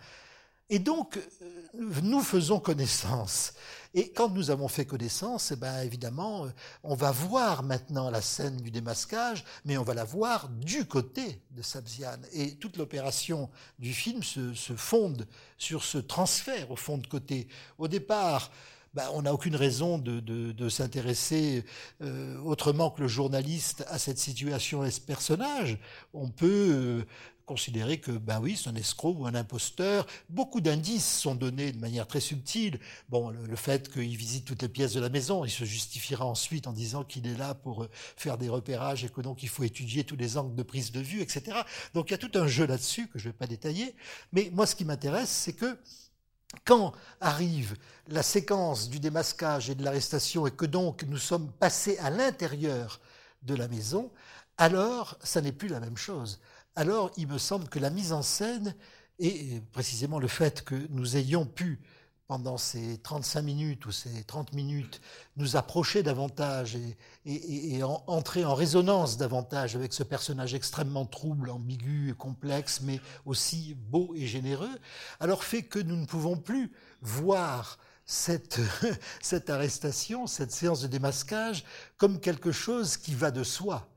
Et donc, euh, nous faisons connaissance. Et quand nous avons fait connaissance, eh ben, évidemment, euh, on va voir maintenant la scène du démasquage, mais on va la voir du côté de Sabzian. Et toute l'opération du film se, fonde sur ce transfert au fond de côté. Au départ, ben, on n'a aucune raison de, s'intéresser euh, autrement que le journaliste à cette situation et ce personnage. On peut considérer que, ben oui, c'est un escroc ou un imposteur. Beaucoup d'indices sont donnés de manière très subtile. Bon, le, fait qu'il visite toutes les pièces de la maison, il se justifiera ensuite en disant qu'il est là pour euh, faire des repérages et que donc il faut étudier tous les angles de prise de vue, etc. Donc il y a tout un jeu là-dessus que je ne vais pas détailler. Mais moi, ce qui m'intéresse, c'est que quand arrive la séquence du démasquage et de l'arrestation et que donc nous sommes passés à l'intérieur de la maison, alors ça n'est plus la même chose alors il me semble que la mise en scène, et précisément le fait que nous ayons pu, pendant ces 35 minutes ou ces 30 minutes, nous approcher davantage et, entrer en résonance davantage avec ce personnage extrêmement trouble, ambigu, complexe, mais aussi beau et généreux, alors fait que nous ne pouvons plus voir cette, cette arrestation, cette séance de démasquage, comme quelque chose qui va de soi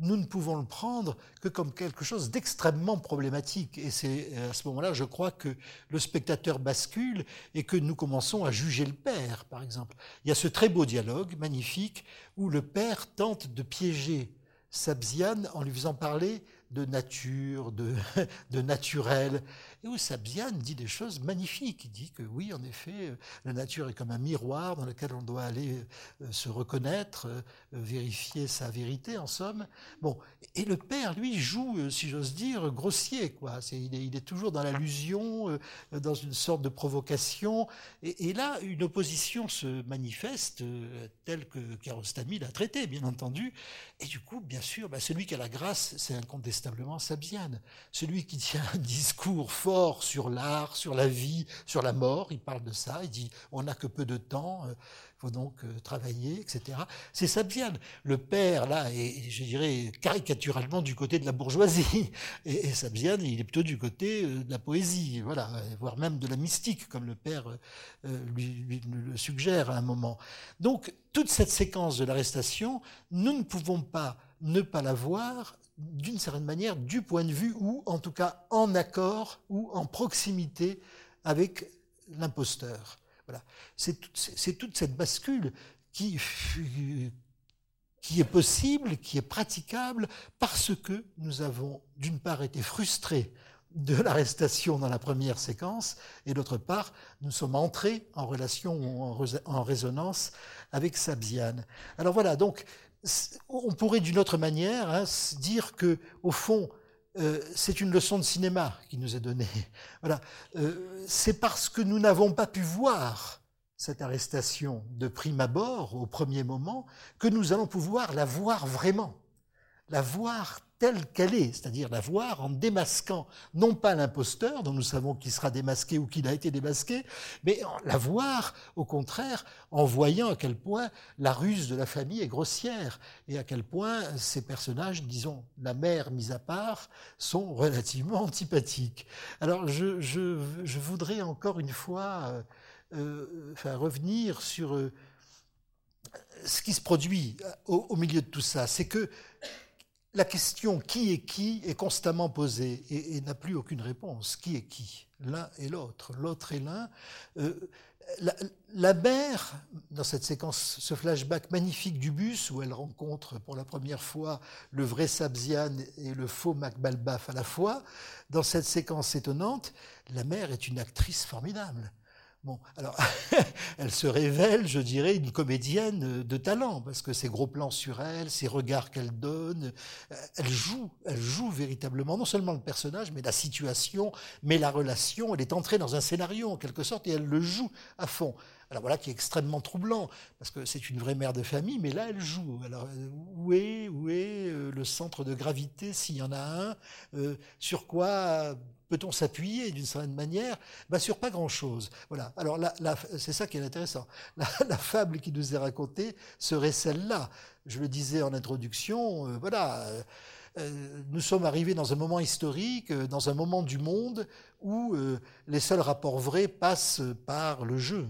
nous ne pouvons le prendre que comme quelque chose d'extrêmement problématique. Et c'est euh, à ce moment-là, je crois, que le spectateur bascule et que nous commençons à juger le père, par exemple. Il y a ce très beau dialogue, magnifique, où le père tente de piéger Sabzian en lui faisant parler de nature, de, de naturel, et où Sabzian dit des choses magnifiques. Il dit que oui, en effet, la nature est comme un miroir dans lequel on doit aller se reconnaître, vérifier sa vérité, en somme. Bon, et le père, lui, joue, si j'ose dire, grossier, quoi. il, est, toujours dans l'allusion, dans une sorte de provocation, et, là, une opposition se manifeste telle que Kiarostami l'a traitée, bien entendu, et du coup, bien sûr, bah, celui qui a la grâce, c'est incontestablement Sabzian. Celui qui tient un discours fort sur l'art, sur la vie, sur la mort, il parle de ça, il dit on n'a que peu de temps, il euh, faut donc euh, travailler, etc. C'est Sabzian. Le père, là, est, je dirais, caricaturalement du côté de la bourgeoisie. Et, et Sabzian, il est plutôt du côté euh, de la poésie, voilà, voire même de la mystique, comme le père lui, le suggère à un moment. Donc, toute cette séquence de l'arrestation, nous ne pouvons pas ne pas la voir d'une certaine manière du point de vue ou en tout cas en accord ou en proximité avec l'imposteur. Voilà. C'est toute cette bascule qui, qui est possible, qui est praticable parce que nous avons d'une part été frustrés de l'arrestation dans la première séquence, et d'autre part, nous sommes entrés en relation en, résonance avec Sabzian. Alors voilà, donc on pourrait d'une autre manière hein, dire que, au fond, euh, c'est une leçon de cinéma qui nous est donnée. Voilà, euh, c'est parce que nous n'avons pas pu voir cette arrestation de prime abord, au premier moment, que nous allons pouvoir la voir vraiment, la voir telle qu'elle est, c'est-à-dire la voir en démasquant non pas l'imposteur, dont nous savons qu'il sera démasqué ou qu'il a été démasqué, mais la voir au contraire en voyant à quel point la ruse de la famille est grossière et à quel point ces personnages, disons la mère mise à part, sont relativement antipathiques. Alors je, voudrais encore une fois euh, euh revenir sur euh, ce qui se produit au, au milieu de tout ça, c'est que la question qui est qui est constamment posée et, n'a plus aucune réponse. Qui est qui? L'un et l'autre, l'autre et l'un. Euh, la, mère, dans cette séquence, ce flashback magnifique du bus où elle rencontre pour la première fois le vrai Sabzian et le faux Macbalbaf à la fois, dans cette séquence étonnante, la mère est une actrice formidable. Bon, alors, elle se révèle, je dirais, une comédienne de talent, parce que ses gros plans sur elle, ses regards qu'elle donne, euh, elle joue, elle joue véritablement, non seulement le personnage, mais la situation, mais la relation, elle est entrée dans un scénario, en quelque sorte, et elle le joue à fond. Alors voilà qui est extrêmement troublant, parce que c'est une vraie mère de famille, mais là elle joue. Alors où est, où est euh, le centre de gravité, s'il y en a un euh, Sur quoi peut-on s'appuyer d'une certaine manière bah, Sur pas grand-chose. Voilà. Alors c'est ça qui est intéressant. La, fable qui nous est racontée serait celle-là. Je le disais en introduction, euh, voilà. Euh, nous sommes arrivés dans un moment historique, euh, dans un moment du monde où les seuls rapports vrais passent par le jeu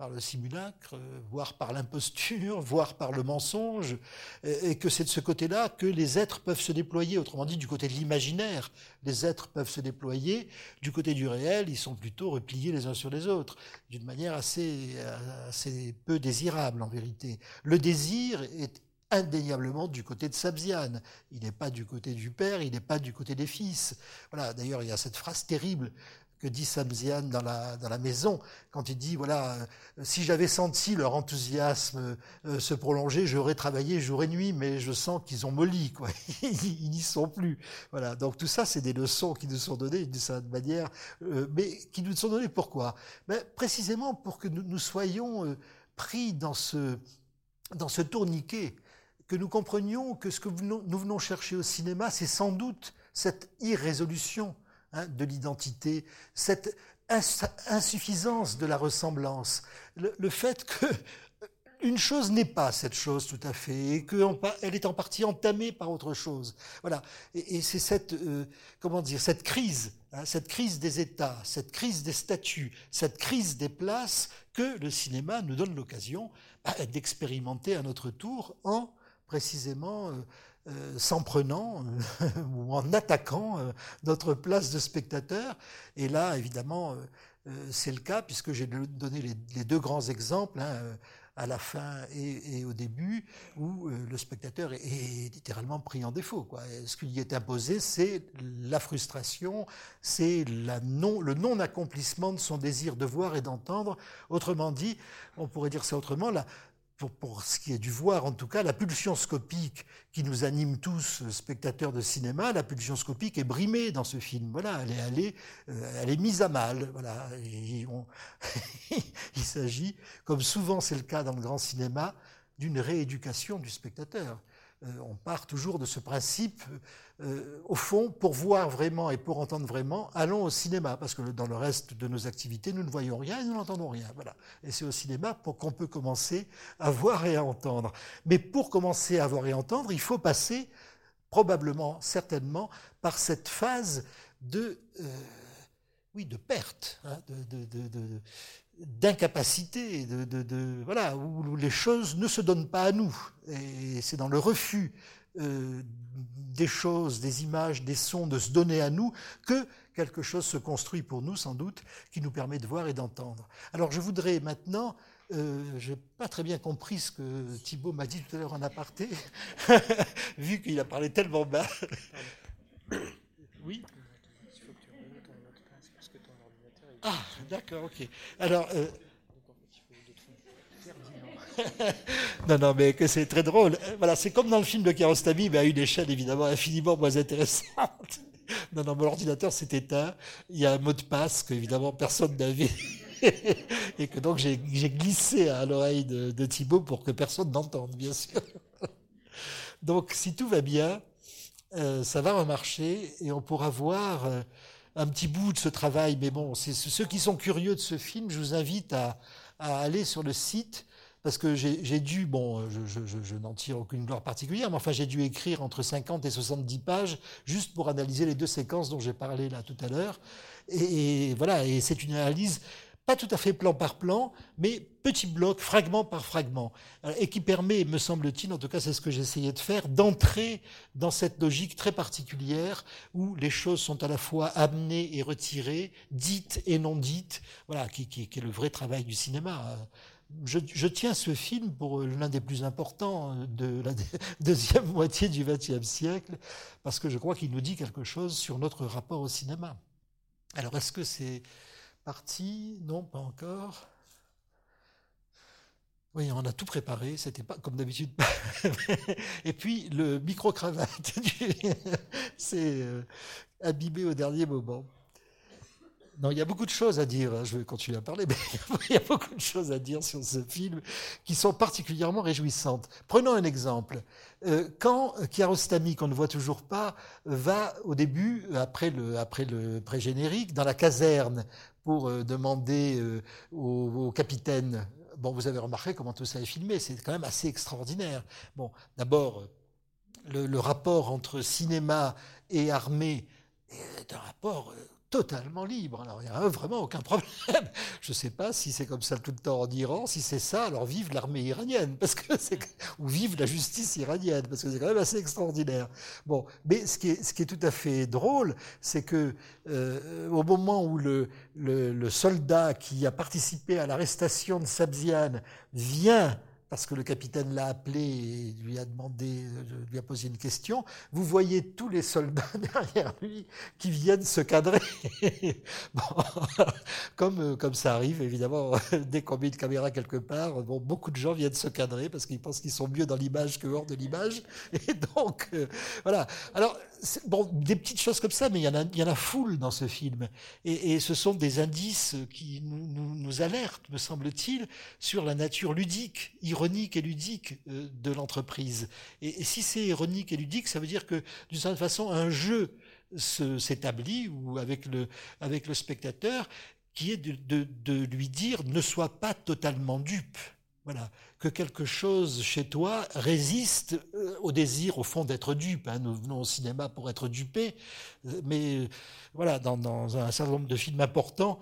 par le simulacre, voire par l'imposture, voire par le mensonge, et que c'est de ce côté-là que les êtres peuvent se déployer. Autrement dit, du côté de l'imaginaire, les êtres peuvent se déployer. Du côté du réel, ils sont plutôt repliés les uns sur les autres, d'une manière assez, assez peu désirable en vérité. Le désir est indéniablement du côté de Sabzian. Il n'est pas du côté du père, il n'est pas du côté des fils. Voilà. D'ailleurs, il y a cette phrase terrible que dit Samzian dans la, dans la maison, quand il dit, voilà, euh, si j'avais senti leur enthousiasme euh, se prolonger, j'aurais travaillé jour et nuit, mais je sens qu'ils ont molli, quoi. Ils n'y sont plus. Voilà. Donc tout ça, c'est des leçons qui nous sont données d'une certaine manière, euh, mais qui nous sont données pourquoi? Ben, Précisément pour que nous, soyons pris dans ce, dans ce tourniquet, que nous comprenions que ce que nous venons chercher au cinéma, c'est sans doute cette irrésolution Hein, de l'identité, cette insuffisance de la ressemblance, le, fait que une chose n'est pas cette chose tout à fait, et qu'elle est en partie entamée par autre chose. Voilà. Et, c'est cette, euh, comment dire, cette crise, hein, cette crise des États, cette crise des statuts, cette crise des places que le cinéma nous donne l'occasion bah, d'expérimenter à notre tour en précisément euh, euh, s'en prenant euh, ou en attaquant euh, notre place de spectateur. Et là, évidemment, c'est le cas puisque j'ai donné les, deux grands exemples. Hein, à la fin et, au début, où le spectateur est, littéralement pris en défaut. Quoi. Ce qui lui est imposé, c'est la frustration, c'est non, le non-accomplissement de son désir de voir et d'entendre. Autrement dit, on pourrait dire ça autrement, la, pour, ce qui est du voir en tout cas, la pulsion scopique qui nous anime tous, euh, spectateurs de cinéma, la pulsion scopique est brimée dans ce film. Voilà, elle est, euh, mise à mal. Il s'agit, comme souvent c'est le cas dans le grand cinéma, d'une rééducation du spectateur. Euh, on part toujours de ce principe, euh, au fond, pour voir vraiment et pour entendre vraiment, allons au cinéma, parce que dans le reste de nos activités, nous ne voyons rien et nous n'entendons rien. Voilà. Et c'est au cinéma pour qu'on peut commencer à voir et à entendre. Mais pour commencer à voir et entendre, il faut passer probablement, certainement, par cette phase de, euh, oui, de perte, hein, de, d'incapacité, de, voilà, où les choses ne se donnent pas à nous. Et c'est dans le refus euh, des choses, des images, des sons, de se donner à nous, que quelque chose se construit pour nous, sans doute, qui nous permet de voir et d'entendre. Alors je voudrais maintenant, euh, je n'ai pas très bien compris ce que Thibault m'a dit tout à l'heure en aparté, vu qu'il a parlé tellement bas. oui ah, d'accord, ok. Alors. Euh, non, non, mais que c'est très drôle. Euh, voilà, c'est comme dans le film de Kiarostami, mais à une échelle évidemment infiniment moins intéressante. Non, non, mon ordinateur s'est éteint. Il y a un mot de passe que évidemment personne n'avait. Et que donc j'ai glissé à l'oreille de, Thibault pour que personne n'entende, bien sûr. Donc si tout va bien, euh, ça va remarcher et on pourra voir un petit bout de ce travail, mais bon, c'est ceux qui sont curieux de ce film, je vous invite à, aller sur le site parce que j'ai dû, bon, je, n'en tire aucune gloire particulière, mais enfin j'ai dû écrire entre 50 et 70 pages juste pour analyser les deux séquences dont j'ai parlé là tout à l'heure. et, voilà, et c'est une analyse pas tout à fait plan par plan, mais petit bloc, fragment par fragment, et qui permet, me semble-t-il, en tout cas c'est ce que j'essayais de faire, d'entrer dans cette logique très particulière où les choses sont à la fois amenées et retirées, dites et non dites, voilà, qui, est le vrai travail du cinéma. Je, tiens ce film pour l'un des plus importants de la deuxième moitié du XXe siècle, parce que je crois qu'il nous dit quelque chose sur notre rapport au cinéma. Alors est-ce que c'est parti? Non, pas encore. Oui, on a tout préparé, c'était pas comme d'habitude. Et puis le micro-cravate, c'est euh, abîmé au dernier moment. Non, il y a beaucoup de choses à dire. Hein, je vais continuer à parler, mais il y a beaucoup de choses à dire sur ce film qui sont particulièrement réjouissantes. Prenons un exemple. Euh, quand Kiarostami, qu'on ne voit toujours pas, va au début, après le, après le pré-générique, dans la caserne pour euh, demander euh, au, capitaine. Bon, vous avez remarqué comment tout ça est filmé, c'est quand même assez extraordinaire. Bon, d'abord, le, rapport entre cinéma et armée est un rapport totalement libre. Alors, il n'y a vraiment aucun problème. Je ne sais pas si c'est comme ça tout le temps en Iran. Si c'est ça, alors vive l'armée iranienne, parce que ou vive la justice iranienne, parce que c'est quand même assez extraordinaire. Bon, mais ce qui est, ce qui est tout à fait drôle, c'est que euh, au moment où le, le, le, soldat qui a participé à l'arrestation de Sabzian vient parce que le capitaine l'a appelé et lui a demandé, lui a posé une question. Vous voyez tous les soldats derrière lui qui viennent se cadrer. bon, comme, comme ça arrive, évidemment, dès qu'on met une caméra quelque part, bon, beaucoup de gens viennent se cadrer parce qu'ils pensent qu'ils sont mieux dans l'image que hors de l'image. Et donc, euh, voilà. Alors, bon, des petites choses comme ça, mais il y en a, il y en a foule dans ce film. Et, et ce sont des indices qui nous, nous, nous alertent, me semble-t-il, sur la nature ludique, ironique et ludique euh, de l'entreprise. Et, et, si c'est ironique et ludique, ça veut dire que, d'une certaine façon, un jeu s'établit ou avec le, avec le spectateur qui est de, de, de lui dire ne sois pas totalement dupe. Voilà, que quelque chose chez toi résiste euh, au désir, au fond, d'être dupe. Hein. Nous venons au cinéma pour être dupés, euh, mais euh, voilà, dans, un certain nombre de films importants,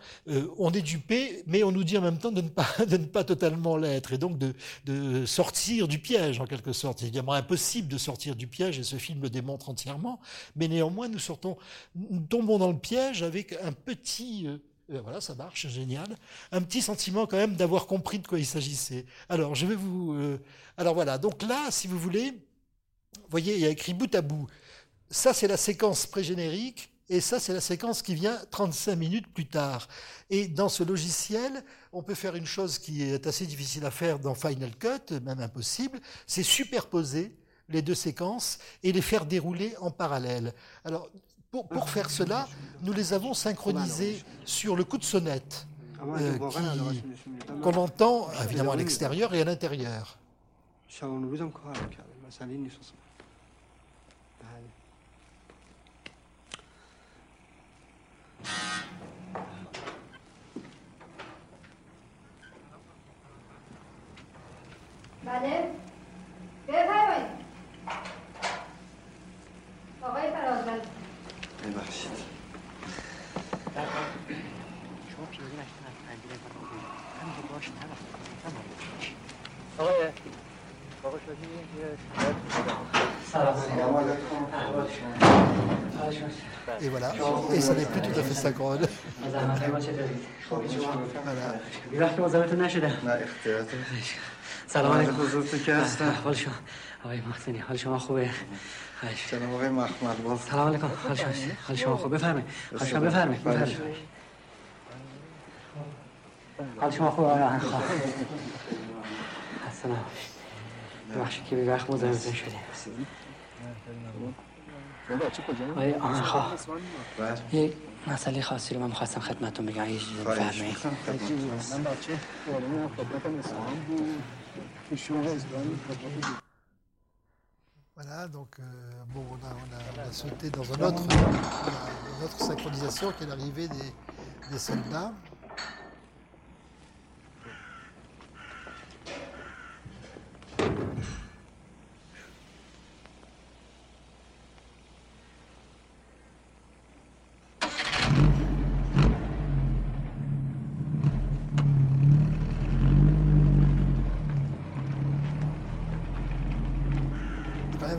on est dupé, mais on nous dit en même temps de ne pas, totalement l'être, et donc de, de, sortir du piège, en quelque sorte. C'est évidemment impossible de sortir du piège, et ce film le démontre entièrement, mais néanmoins, nous sortons, nous tombons dans le piège avec un petit ben voilà, ça marche, génial. Un petit sentiment quand même d'avoir compris de quoi il s'agissait. Alors, je vais vous... Euh, alors voilà, donc là, si vous voulez, vous voyez, il y a écrit bout à bout. Ça, c'est la séquence pré-générique, et ça, c'est la séquence qui vient 35 minutes plus tard. Et dans ce logiciel, on peut faire une chose qui est assez difficile à faire dans Final Cut, même impossible, c'est superposer les deux séquences et les faire dérouler en parallèle. Alors, pour, faire cela, nous les avons synchronisés sur le coup de sonnette. Euh, qu'on entend évidemment à l'extérieur et à l'intérieur. Et voilà, et ça n'est plus tout à fait synchrone. سلام علیکم. بزرگتون که هستم حال شما. آقای محسنی حال شما خوبه؟ جناب آقای محمد باز. سلام علیکم. حال شما حال شما خوب. بفرمایید. حال شما بفرمایید. بفرمایید. حال شما خوب آقای خواه حسنا ببخشید که به وقت مزاحمتون شدیم. آقای آهن خواه یک مسئله خاصی رو من می‌خواستم خدمتتون بگم. یه چیزی بفرمایید. من بچه خدمتم اسلام بود. Voilà, donc euh, bon, on a, on, a, on a, sauté dans un autre, une autre synchronisation qui est l'arrivée des, des soldats.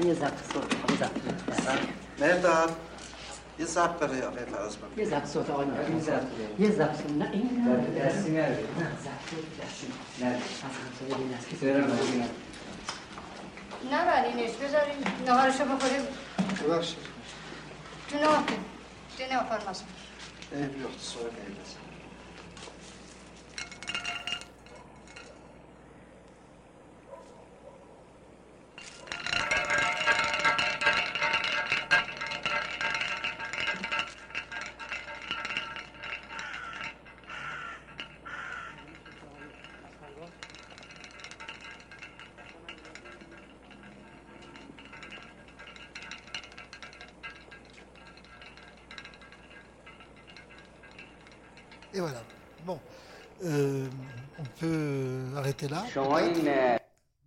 یه ضبط صوت یه ضبط مرداد یه ضبط برای آقای فراز من یه ضبط صوت آقای یه ضبط یه ضبط نه این نه دستی نره نه ضبط دستی ببین از کسی برم نبرینش بذارین نهارشو بخوریم ببخشید تو نه نه فرماسون ای بیخت سوال نیست Et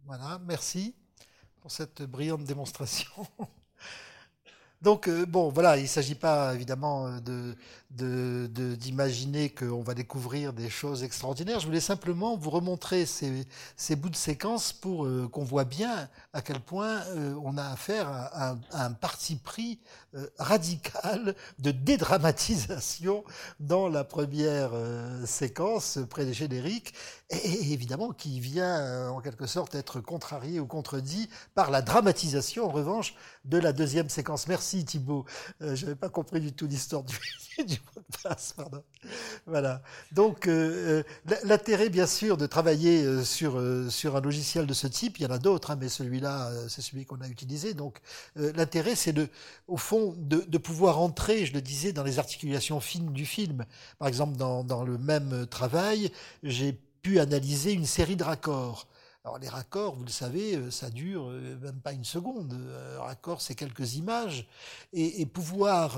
Voilà, merci pour cette brillante démonstration. Donc, euh, bon, voilà, il ne s'agit pas évidemment de, d'imaginer qu'on va découvrir des choses extraordinaires. Je voulais simplement vous remontrer ces, bouts de séquence pour euh, qu'on voit bien à quel point euh, on a affaire à, un parti pris euh, radical de dédramatisation dans la première séquence près des génériques, et, évidemment qui vient en quelque sorte être contrarié ou contredit par la dramatisation en revanche de la deuxième séquence. Merci Thibault. Je n'avais pas compris du tout l'histoire du, du pardon. Voilà. Donc, euh, euh, l'intérêt, bien sûr, de travailler euh, sur, sur un logiciel de ce type, il y en a d'autres, hein, mais celui-là, c'est celui qu'on a utilisé. Donc, l'intérêt, c'est de, au fond, de, de, pouvoir entrer, je le disais, dans les articulations fines du film. Par exemple, dans, dans le même travail, j'ai pu analyser une série de raccords. Alors les raccords, vous le savez, euh, ça dure euh, même pas une seconde. Un raccord, c'est quelques images. Et, pouvoir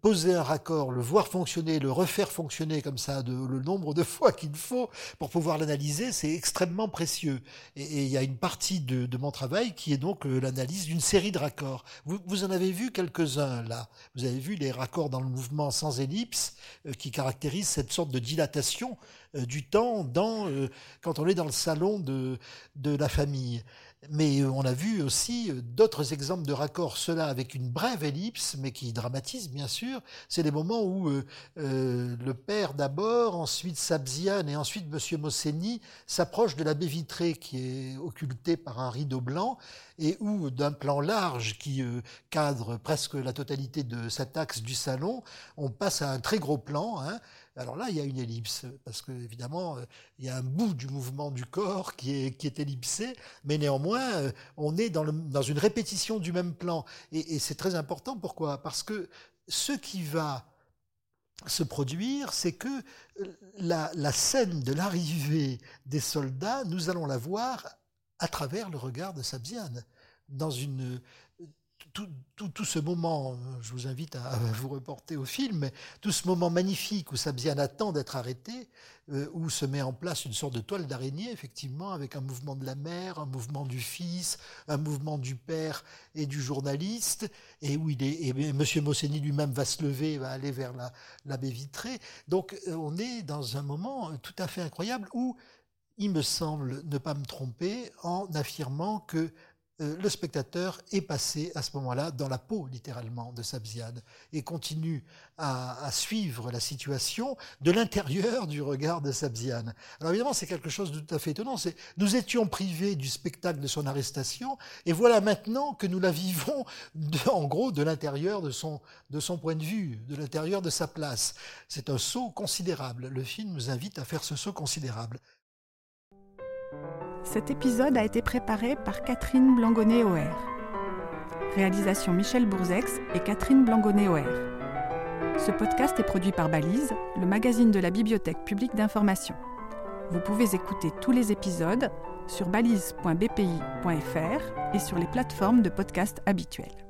poser un raccord, le voir fonctionner, le refaire fonctionner comme ça, de, le nombre de fois qu'il faut pour pouvoir l'analyser, c'est extrêmement précieux. Et, il y a une partie de, mon travail qui est donc l'analyse d'une série de raccords. Vous, en avez vu quelques-uns là. Vous avez vu les raccords dans le mouvement sans ellipse qui caractérisent cette sorte de dilatation euh, du temps dans, euh, quand on est dans le salon de, de la famille. Mais on a vu aussi euh, d'autres exemples de raccords, cela avec une brève ellipse, mais qui dramatise bien sûr. C'est les moments où le père d'abord, ensuite Sabziane et ensuite Monsieur Mosséni s'approchent de la baie vitrée qui est occultée par un rideau blanc et où d'un plan large qui cadre presque la totalité de cet axe du salon, on passe à un très gros plan. Hein, alors là, il y a une ellipse, parce que évidemment, euh, il y a un bout du mouvement du corps qui est, ellipsé, mais néanmoins, euh, on est dans, une répétition du même plan. Et, c'est très important, pourquoi? Parce que ce qui va se produire, c'est que euh, la scène de l'arrivée des soldats, nous allons la voir à travers le regard de Sabziane, dans une, tout, tout, ce moment, je vous invite à vous reporter au film, tout ce moment magnifique où Sabzian attend d'être arrêté, euh, où se met en place une sorte de toile d'araignée, effectivement, avec un mouvement de la mère, un mouvement du fils, un mouvement du père et du journaliste, et où il est, et M. Mosseni lui-même va se lever, va aller vers la, la baie vitrée. Donc, euh, on est dans un moment tout à fait incroyable où il me semble ne pas me tromper en affirmant que euh, le spectateur est passé à ce moment-là dans la peau littéralement de Sabziane et continue à, suivre la situation de l'intérieur du regard de Sabziane. Alors évidemment, c'est quelque chose de tout à fait étonnant. nous étions privés du spectacle de son arrestation et voilà maintenant que nous la vivons en gros de l'intérieur de son, de son point de vue, de l'intérieur de sa place. C'est un saut considérable. Le film nous invite à faire ce saut considérable. Cet épisode a été préparé par Catherine Blangonnet-Oher. Réalisation Michel Bourzex et Catherine Blangonnet-Oher. Ce podcast est produit par Balise, le magazine de la Bibliothèque publique d'information. Vous pouvez écouter tous les épisodes sur balise.bpi.fr et sur les plateformes de podcast habituelles.